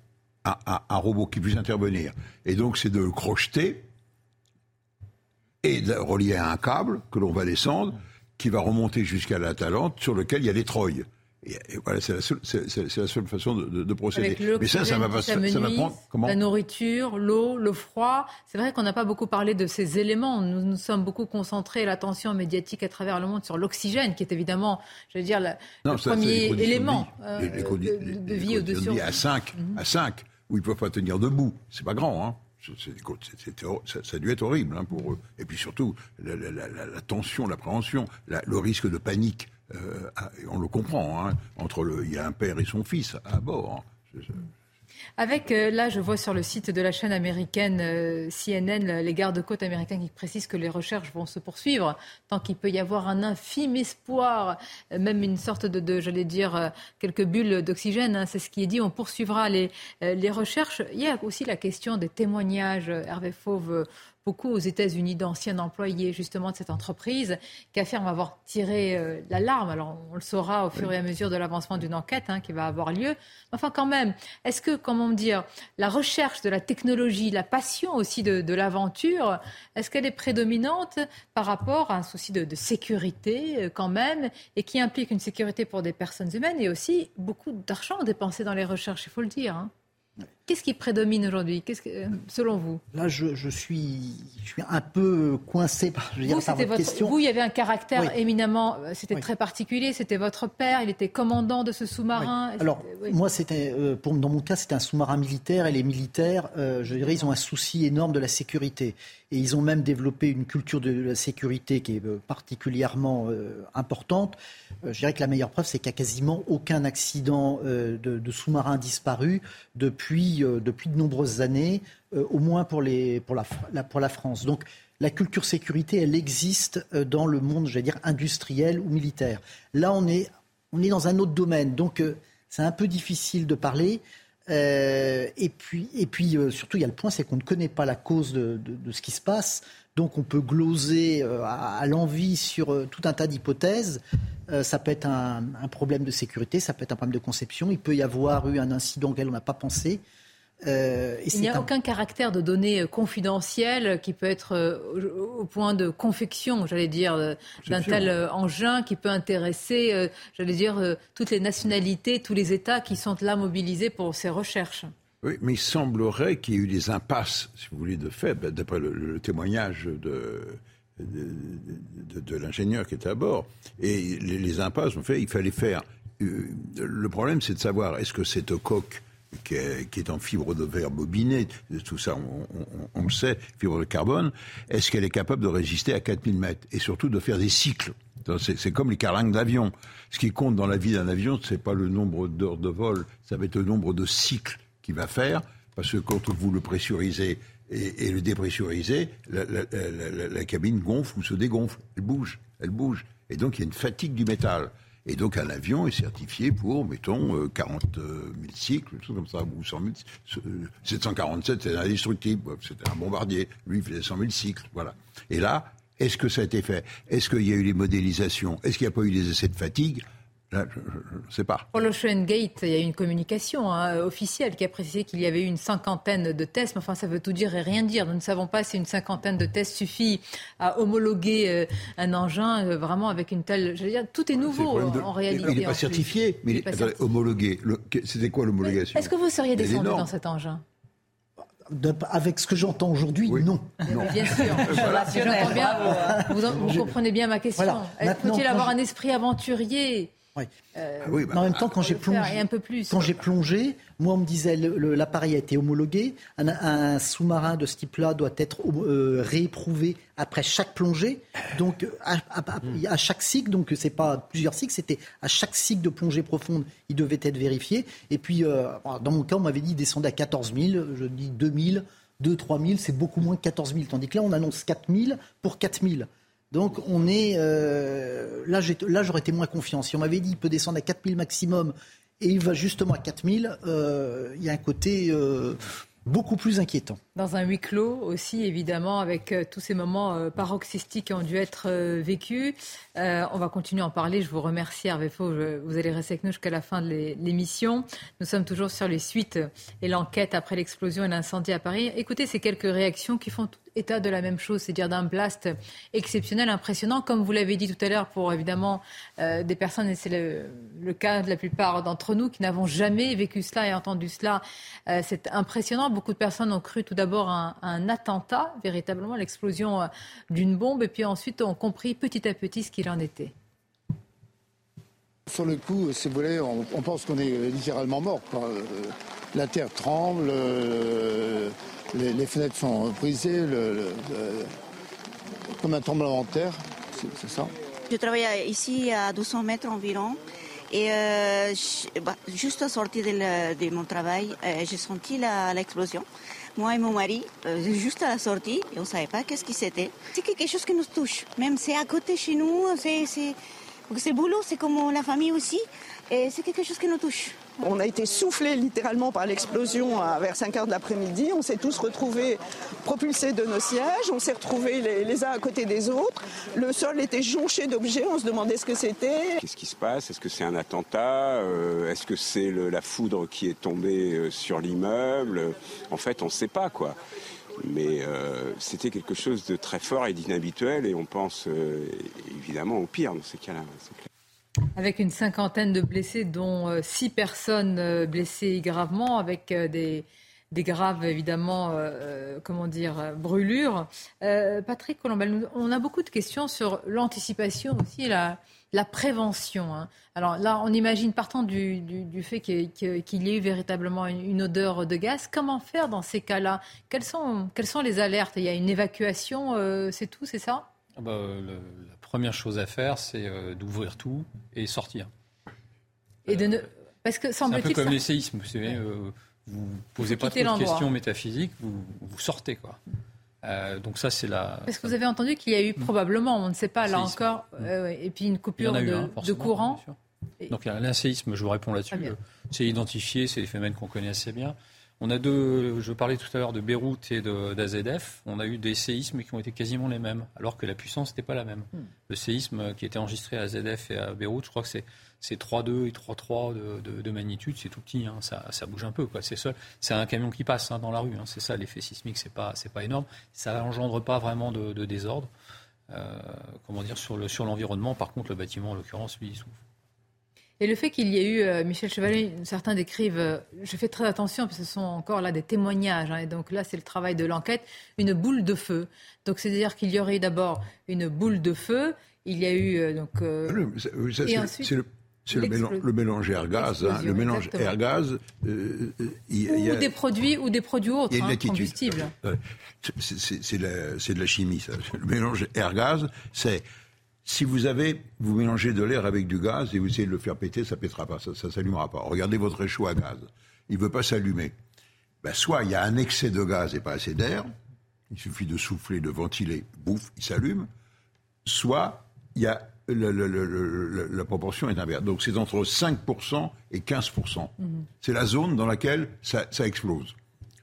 un, robot qui puisse intervenir. Et donc, c'est de le crocheter et de relier à un câble que l'on va descendre, qui va remonter jusqu'à la Talente, sur lequel il y a les treuils. Et, voilà, c'est la, seule façon de, procéder. Mais ça, ça va, pas, ça, va prendre comment La nourriture, l'eau, le froid. C'est vrai qu'on n'a pas beaucoup parlé de ces éléments. Nous nous sommes beaucoup concentrés l'attention médiatique à travers le monde sur l'oxygène, qui est je veux dire, le premier élément euh, de, vie au-dessus. À 5, à 5 où ils ne peuvent pas tenir debout. C'est pas grand, hein. ça, a dû être horrible hein, pour eux. Et puis surtout, la, tension, l'appréhension, le risque de panique, euh, on le comprend, hein, entre le, il y a un père et son fils à bord. Avec, euh, là, je vois sur le site de la chaîne américaine euh, CNN les gardes-côtes américains qui précisent que les recherches vont se poursuivre tant qu'il peut y avoir un infime espoir, même une sorte de, j'allais dire, quelques bulles d'oxygène. Hein, c'est ce qui est dit. On poursuivra les, les recherches. Il y a aussi la question des témoignages. Hervé Fauve beaucoup aux États-Unis d'anciens employés justement de cette entreprise qui affirment avoir tiré euh, l'alarme. Alors on le saura au fur et à mesure de l'avancement d'une enquête hein, qui va avoir lieu. Enfin quand même, est-ce que, comment dire, la recherche de la technologie, la passion aussi de, l'aventure, est-ce qu'elle est prédominante par rapport à un souci de, sécurité euh, quand même et qui implique une sécurité pour des personnes humaines et aussi beaucoup d'argent dépensé dans les recherches, il faut le dire. Hein? Qu'est-ce qui prédomine aujourd'hui Qu'est-ce que, euh, selon vous Là, je, je, suis, je suis un peu coincé par, je veux dire, vous, par votre, question. Vous, il y avait un caractère éminemment, euh, c'était très particulier. C'était votre père, il était commandant de ce sous-marin. Oui. Alors, moi, c'était, euh, pour, dans mon cas, c'était un sous-marin militaire et les militaires, euh, je dirais, ils ont un souci énorme de la sécurité. Et ils ont même développé une culture de la sécurité qui est particulièrement euh, importante. Je dirais que la meilleure preuve, c'est qu'il n'y a quasiment aucun accident de, de sous-marin disparu depuis, depuis de nombreuses années, au moins pour, la, France. Donc, la culture sécurité, elle existe dans le monde, j'allais dire, industriel ou militaire. Là, on est, dans un autre domaine. Donc, c'est un peu difficile de parler. Euh, et puis, euh, surtout, il y a le point, c'est qu'on ne connaît pas la cause de, ce qui se passe. Donc, on peut gloser euh, à, à l'envie sur euh, tout un tas d'hypothèses. Euh, ça peut être un, un, problème de sécurité, ça peut être un problème de conception. Il peut y avoir eu un incident auquel on n'a pas pensé. Euh, il n'y a un... aucun caractère de données confidentielles qui peut être au point de confection, j'allais dire, d'un tel engin qui peut intéresser, j'allais dire, toutes les nationalités, tous les États qui sont là mobilisés pour ces recherches. Oui, mais il semblerait qu'il y ait eu des impasses, si vous voulez, de fait, d'après le, le, témoignage de, de, de, de l'ingénieur qui était à bord. Et les, les impasses, en fait, il fallait faire. Euh, le problème, c'est de savoir est-ce que cette coque qui est, qui est, en fibre de verre bobiné, tout ça, on, le sait, fibre de carbone, est-ce qu'elle est capable de résister à 4000 mètres et surtout de faire des cycles? C'est comme les carlingues d'avion. Ce qui compte dans la vie d'un avion, c'est pas le nombre d'heures de vol, ça va être le nombre de cycles qu'il va faire, parce que quand vous le pressurisez et, le dépressurisez, la, cabine gonfle ou se dégonfle, elle bouge, elle bouge. Et donc il y a une fatigue du métal. Et donc un avion est certifié pour, mettons, euh, 40 000 cycles, tout comme ça, ou 100 000, 747, c'est indestructible, c'était un bombardier, lui il faisait 100 000 cycles, voilà. Et là, est-ce que ça a été fait? Est-ce qu'il y a eu les modélisations? Est-ce qu'il n'y a pas eu des essais de fatigue? Je ne sais pas. Pour l'Ocean Gate, il y a eu une communication hein, officielle qui a précisé qu'il y avait eu une cinquantaine de tests. Mais enfin, ça veut tout dire et rien dire. Nous ne savons pas si une cinquantaine de tests suffit à homologuer euh, un engin euh, vraiment avec une telle. Je veux dire, tout est nouveau est de... en réalité. Il n'est pas certifié, mais il est pas certifié. homologué. C'était quoi l'homologation? Est-ce que vous seriez descendu dans cet engin? De, avec ce que j'entends aujourd'hui, oui. non. non. Bien sûr. voilà. J'entends bien. Vous, vous, comprenez bien ma question. Voilà. Faut-il avoir un esprit aventurier oui. Euh, oui bah, en même temps, quand j'ai plongé, un peu plus. quand j'ai plongé, moi on me disait l'appareil a été homologué. Un, un sous-marin de ce type-là doit être euh, rééprouvé après chaque plongée. Donc à, à, à chaque cycle, donc c'est pas plusieurs cycles, c'était à chaque cycle de plongée profonde, il devait être vérifié. Et puis euh, dans mon cas, on m'avait dit descendait à 14 000. Je dis 2000, 2 3 000, c'est beaucoup moins que 14 000. Tandis que là, on annonce 4 000 pour 4 000. Donc on est euh, là, j'aurais été moins confiant. Si on m'avait dit il peut descendre à 4000 maximum et il va justement à 4000, euh, il y a un côté euh, beaucoup plus inquiétant. Dans un huis clos aussi, évidemment, avec euh, tous ces moments paroxystiques qui ont dû être vécus. on va continuer à en parler. Je vous remercie, Hervé Faux. Vous allez rester avec nous jusqu'à la fin de l'émission. Nous sommes toujours sur les suites et l'enquête après l'explosion et l'incendie à Paris. Écoutez ces quelques réactions qui font état de la même chose, c'est-à-dire d'un blast exceptionnel, impressionnant, comme vous l'avez dit tout à l'heure, pour évidemment euh, des personnes, et c'est le, cas de la plupart d'entre nous, qui n'avons jamais vécu cela et entendu cela. Euh, c'est impressionnant. Beaucoup de personnes ont cru tout d'abord un, attentat, véritablement l'explosion euh, d'une bombe, et puis ensuite ont compris petit à petit ce qu'il en était. Sur le coup, si vous voulez, on, pense qu'on est littéralement mort. La terre tremble. Les, fenêtres sont brisées, comme un tremblement de terre, c'est ça. Je travaille ici à 200 mètres environ. Et euh, bah, juste à sortir de, de mon travail, euh, j'ai senti l'explosion. Moi et mon mari, euh, juste à la sortie, on ne savait pas qu'est-ce qui c'était. C'est quelque chose qui nous touche. Même c'est à côté chez nous, c'est boulot, c'est comme la famille aussi. Et c'est quelque chose qui nous touche. On a été soufflé littéralement par l'explosion vers 5 heures de l'après-midi. On s'est tous retrouvés propulsés de nos sièges. On s'est retrouvés les, uns à côté des autres. Le sol était jonché d'objets. On se demandait ce que c'était. Qu'est-ce qui se passe? Est-ce que c'est un attentat? Euh, Est-ce que c'est la foudre qui est tombée euh, sur l'immeuble? En fait, on ne sait pas quoi. Mais euh, c'était quelque chose de très fort et d'inhabituel et on pense évidemment au pire dans ces cas-là. Avec une cinquantaine de blessés, dont euh, six personnes euh, blessées gravement, avec euh, des, des graves, évidemment, comment dire, brûlures. Patrick Colombel, on a beaucoup de questions sur l'anticipation aussi la, la prévention. Hein. Alors là, on imagine, partant du, fait qu'il y ait eu véritablement une, odeur de gaz, comment faire dans ces cas-là? Quelles sont, quelles sont les alertes? Il y a une évacuation, c'est tout, c'est ça? Ah bah, La première chose à faire, c'est euh, d'ouvrir tout et sortir. Et de ne... Parce que c'est un peu comme les séismes. Vous savez, euh, vous posez pas trop de questions métaphysiques, vous, vous sortez. quoi. Euh, donc ça, c'est la. Parce que vous avez entendu qu'il y a eu probablement, on ne sait pas là encore, euh, et puis une coupure de, courant. Donc il y a un séisme, je vous réponds là-dessus. C'est identifié, c'est des phénomènes qu'on connaît assez bien. On a deux, je parlais tout à l'heure de Beyrouth et d'AZF, on a eu des séismes qui ont été quasiment les mêmes, alors que la puissance n'était pas la même. Hmm. Le séisme qui était enregistré à AZF et à Beyrouth, je crois que c'est c'est 3,2 et 3,3 de, de, magnitude, c'est tout petit, hein, ça, ça, bouge un peu. Quoi. C'est, seul, c'est un camion qui passe hein, dans la rue, hein, c'est ça l'effet sismique, c'est pas, c'est pas énorme. Ça n'engendre pas vraiment de, désordre. Euh, comment dire, sur, le, sur l'environnement, par contre, le bâtiment, en l'occurrence, lui, il souffre. Et le fait qu'il y ait eu, euh, Michel Chevalier, certains décrivent, euh, je fais très attention parce que ce sont encore là des témoignages, et donc là c'est le travail de l'enquête, une boule de feu. Donc c'est-à-dire qu'il y aurait d'abord une boule de feu, il y a eu donc. et ensuite, c'est le c'est le, mélange air-gaz. Hein. Le mélange air-gaz. Euh, ou des produits ou des produits autres, hein, combustibles. Euh, c'est de la chimie, ça. Le mélange air-gaz, c'est si vous avez, vous mélangez de l'air avec du gaz et vous essayez de le faire péter, ça pètera pas, ça, ne s'allumera pas. Regardez votre réchaud à gaz, il veut pas s'allumer. Ben, soit il y a un excès de gaz et pas assez d'air, il suffit de souffler, de ventiler, bouffe, il s'allume. Soit il y a la proportion est inverse. Donc c'est entre 5% et 15%. Mhm. C'est la zone dans laquelle ça, explose.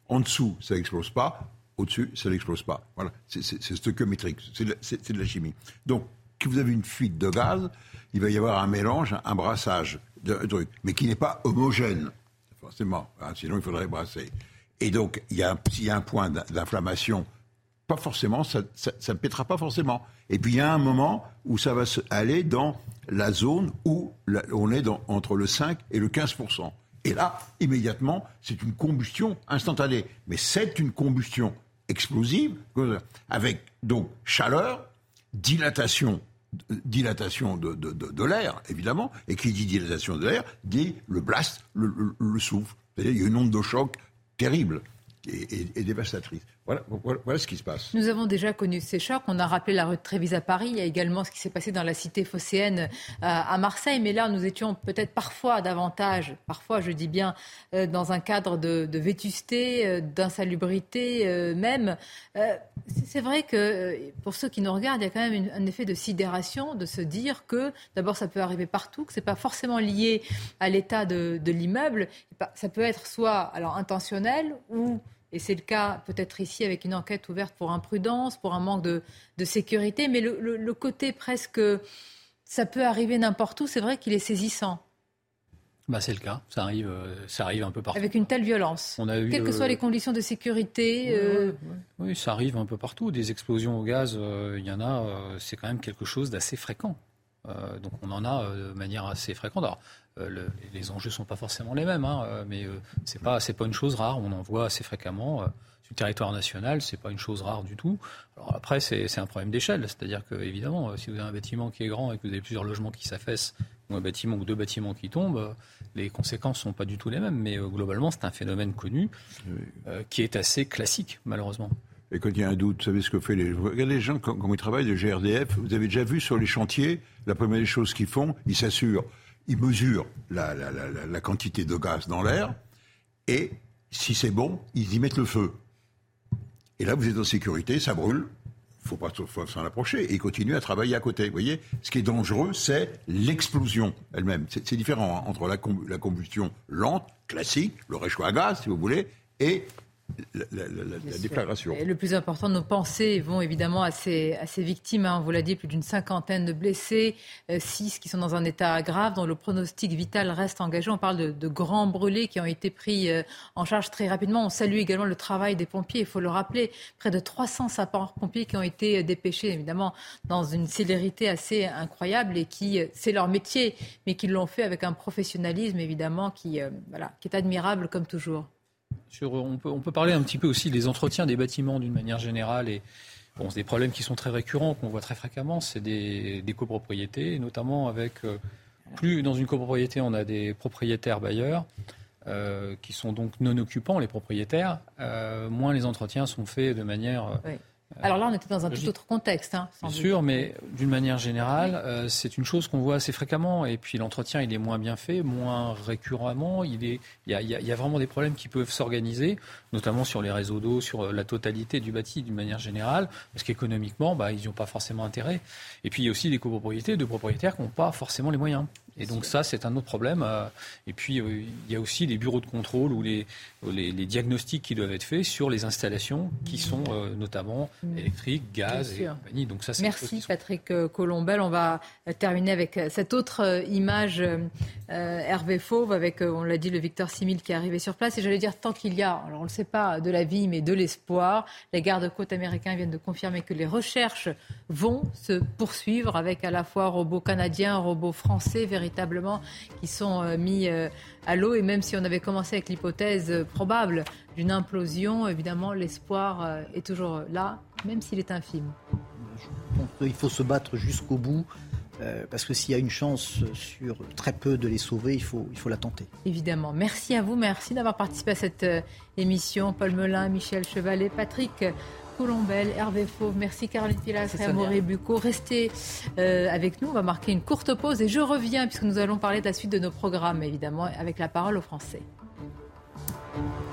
En dessous, ça n'explose pas. Au-dessus, ça n'explose pas. Voilà, c'est stoichiométrique, c'est de, la chimie. Donc, si vous avez une fuite de gaz, il va y avoir un mélange, un brassage de, trucs, mais qui n'est pas homogène, forcément. Hein, sinon, il faudrait brasser. Et donc, il y a, s'il y a un point d'inflammation pas forcément, ça ne pètera pas forcément. Et puis il y a un moment où ça va aller dans la zone où on est entre le 5 et le 15% Et là, immédiatement, c'est une combustion instantanée. Mais c'est une combustion explosive, avec donc chaleur, dilatation, dilatation de, l'air, évidemment, et qui dit dilatation de l'air, dit le blast, le, le, souffle. Il y a une onde de choc terrible et dévastatrice. Voilà, ce qui se passe. Nous avons déjà connu ces chocs. On a rappelé la rue de Trévise à Paris. Il y a également ce qui s'est passé dans la cité phocéenne euh, à Marseille. Mais là, nous étions peut-être parfois davantage, parfois je dis bien, euh, dans un cadre de, vétusté, euh, d'insalubrité même. C'est vrai que pour ceux qui nous regardent, il y a quand même un effet de sidération de se dire que d'abord ça peut arriver partout, que c'est pas forcément lié à l'état de, de l'immeuble. Ça peut être soit alors intentionnel ou et c'est le cas peut-être ici avec une enquête ouverte pour imprudence, pour un manque de, sécurité, mais le, côté presque, ça peut arriver n'importe où, c'est vrai qu'il est saisissant. Bah c'est le cas, ça arrive, euh, ça arrive un peu partout. Avec une telle violence, quelles que soient les conditions de sécurité. Euh, oui, ça arrive un peu partout. Des explosions au gaz, euh, il y en a, c'est quand même quelque chose d'assez fréquent. Donc on en a de manière assez fréquente. Alors, euh, les enjeux ne sont pas forcément les mêmes, hein, euh, mais euh, ce n'est pas, pas une chose rare. On en voit assez fréquemment. sur le territoire national, ce n'est pas une chose rare du tout. Alors après, c'est un problème d'échelle. C'est-à-dire que, évidemment, si vous avez un bâtiment qui est grand et que vous avez plusieurs logements qui s'affaissent, ou un bâtiment ou deux bâtiments qui tombent, les conséquences ne sont pas du tout les mêmes. Mais globalement, c'est un phénomène connu qui est assez classique, malheureusement. Et quand il y a un doute, vous savez ce que fait les... Regardez les gens quand, ils travaillent de GRDF, vous avez déjà vu sur les chantiers, la première chose qu'ils font, ils s'assurent ils mesurent la, quantité de gaz dans l'air et si c'est bon, ils y mettent le feu. Et là, vous êtes en sécurité, ça brûle, il faut pas s'en approcher et continuer à travailler à côté. Vous voyez, ce qui est dangereux, c'est l'explosion elle-même. C'est différent hein, entre la, la, combustion lente, classique, le réchaud à gaz, si vous voulez, et la, déclaration. le plus important, nos pensées vont évidemment à ces, à ces victimes. Hein. On vous l'a dit, plus d'une cinquantaine de blessés, euh, six qui sont dans un état grave, dont le pronostic vital reste engagé. On parle de, grands brûlés qui ont été pris euh, en charge très rapidement. On salue également le travail des pompiers. Il faut le rappeler, près de 300 sapeurs-pompiers qui ont été euh, dépêchés, évidemment, dans une célérité assez incroyable et qui, c'est leur métier, mais qui l'ont fait avec un professionnalisme, évidemment, qui, voilà, qui est admirable comme toujours. Sur, on, peut, parler un petit peu aussi des entretiens des bâtiments d'une manière générale et bon, c'est des problèmes qui sont très récurrents, qu'on voit très fréquemment, c'est des, des copropriétés, notamment avec plus dans une copropriété on a des propriétaires bailleurs. qui sont donc non occupants, les propriétaires, moins les entretiens sont faits de manière alors là, on était dans un tout autre contexte. Hein, bien sûr, mais d'une manière générale, euh, c'est une chose qu'on voit assez fréquemment. Et puis l'entretien, il est moins bien fait, moins récurremment. Il, est, il, y a, il y a vraiment des problèmes qui peuvent s'organiser, notamment sur les réseaux d'eau, sur la totalité du bâti d'une manière générale, parce qu'économiquement, bah, ils n'y ont pas forcément intérêt. Et puis il y a aussi des copropriétés de propriétaires qui n'ont pas forcément les moyens. Et donc ça, c'est un autre problème. Euh, et puis, euh, il y a aussi des bureaux de contrôle ou les, les, diagnostics qui doivent être faits sur les installations qui sont euh, notamment mm. électriques, gaz et compagnie. Donc ça, Merci Patrick Colombel. On va terminer avec cette autre image Hervé Fauve avec, on l'a dit, le Victor Simil qui est arrivé sur place. Et j'allais dire, tant qu'il y a, alors on ne le sait pas, de la vie, mais de l'espoir, les gardes-côtes américains viennent de confirmer que les recherches vont se poursuivre avec à la fois robots canadiens, robots français, véritablement qui sont euh, mis euh, à l'eau. Et même si on avait commencé avec l'hypothèse euh, probable d'une implosion, évidemment, l'espoir est toujours là, même s'il est infime. Il faut se battre jusqu'au bout. parce que s'il y a une chance sur très peu de les sauver, il faut, il faut la tenter. Évidemment. Merci à vous, merci d'avoir participé à cette émission. Paul Melun, Michel Chevalet, Patrick Colombel, Hervé Fauve, merci Caroline Pilas et Amaury Bucco. Restez euh, avec nous, on va marquer une courte pause et je reviens puisque nous allons parler de la suite de nos programmes, évidemment, avec la parole aux Français. Thank you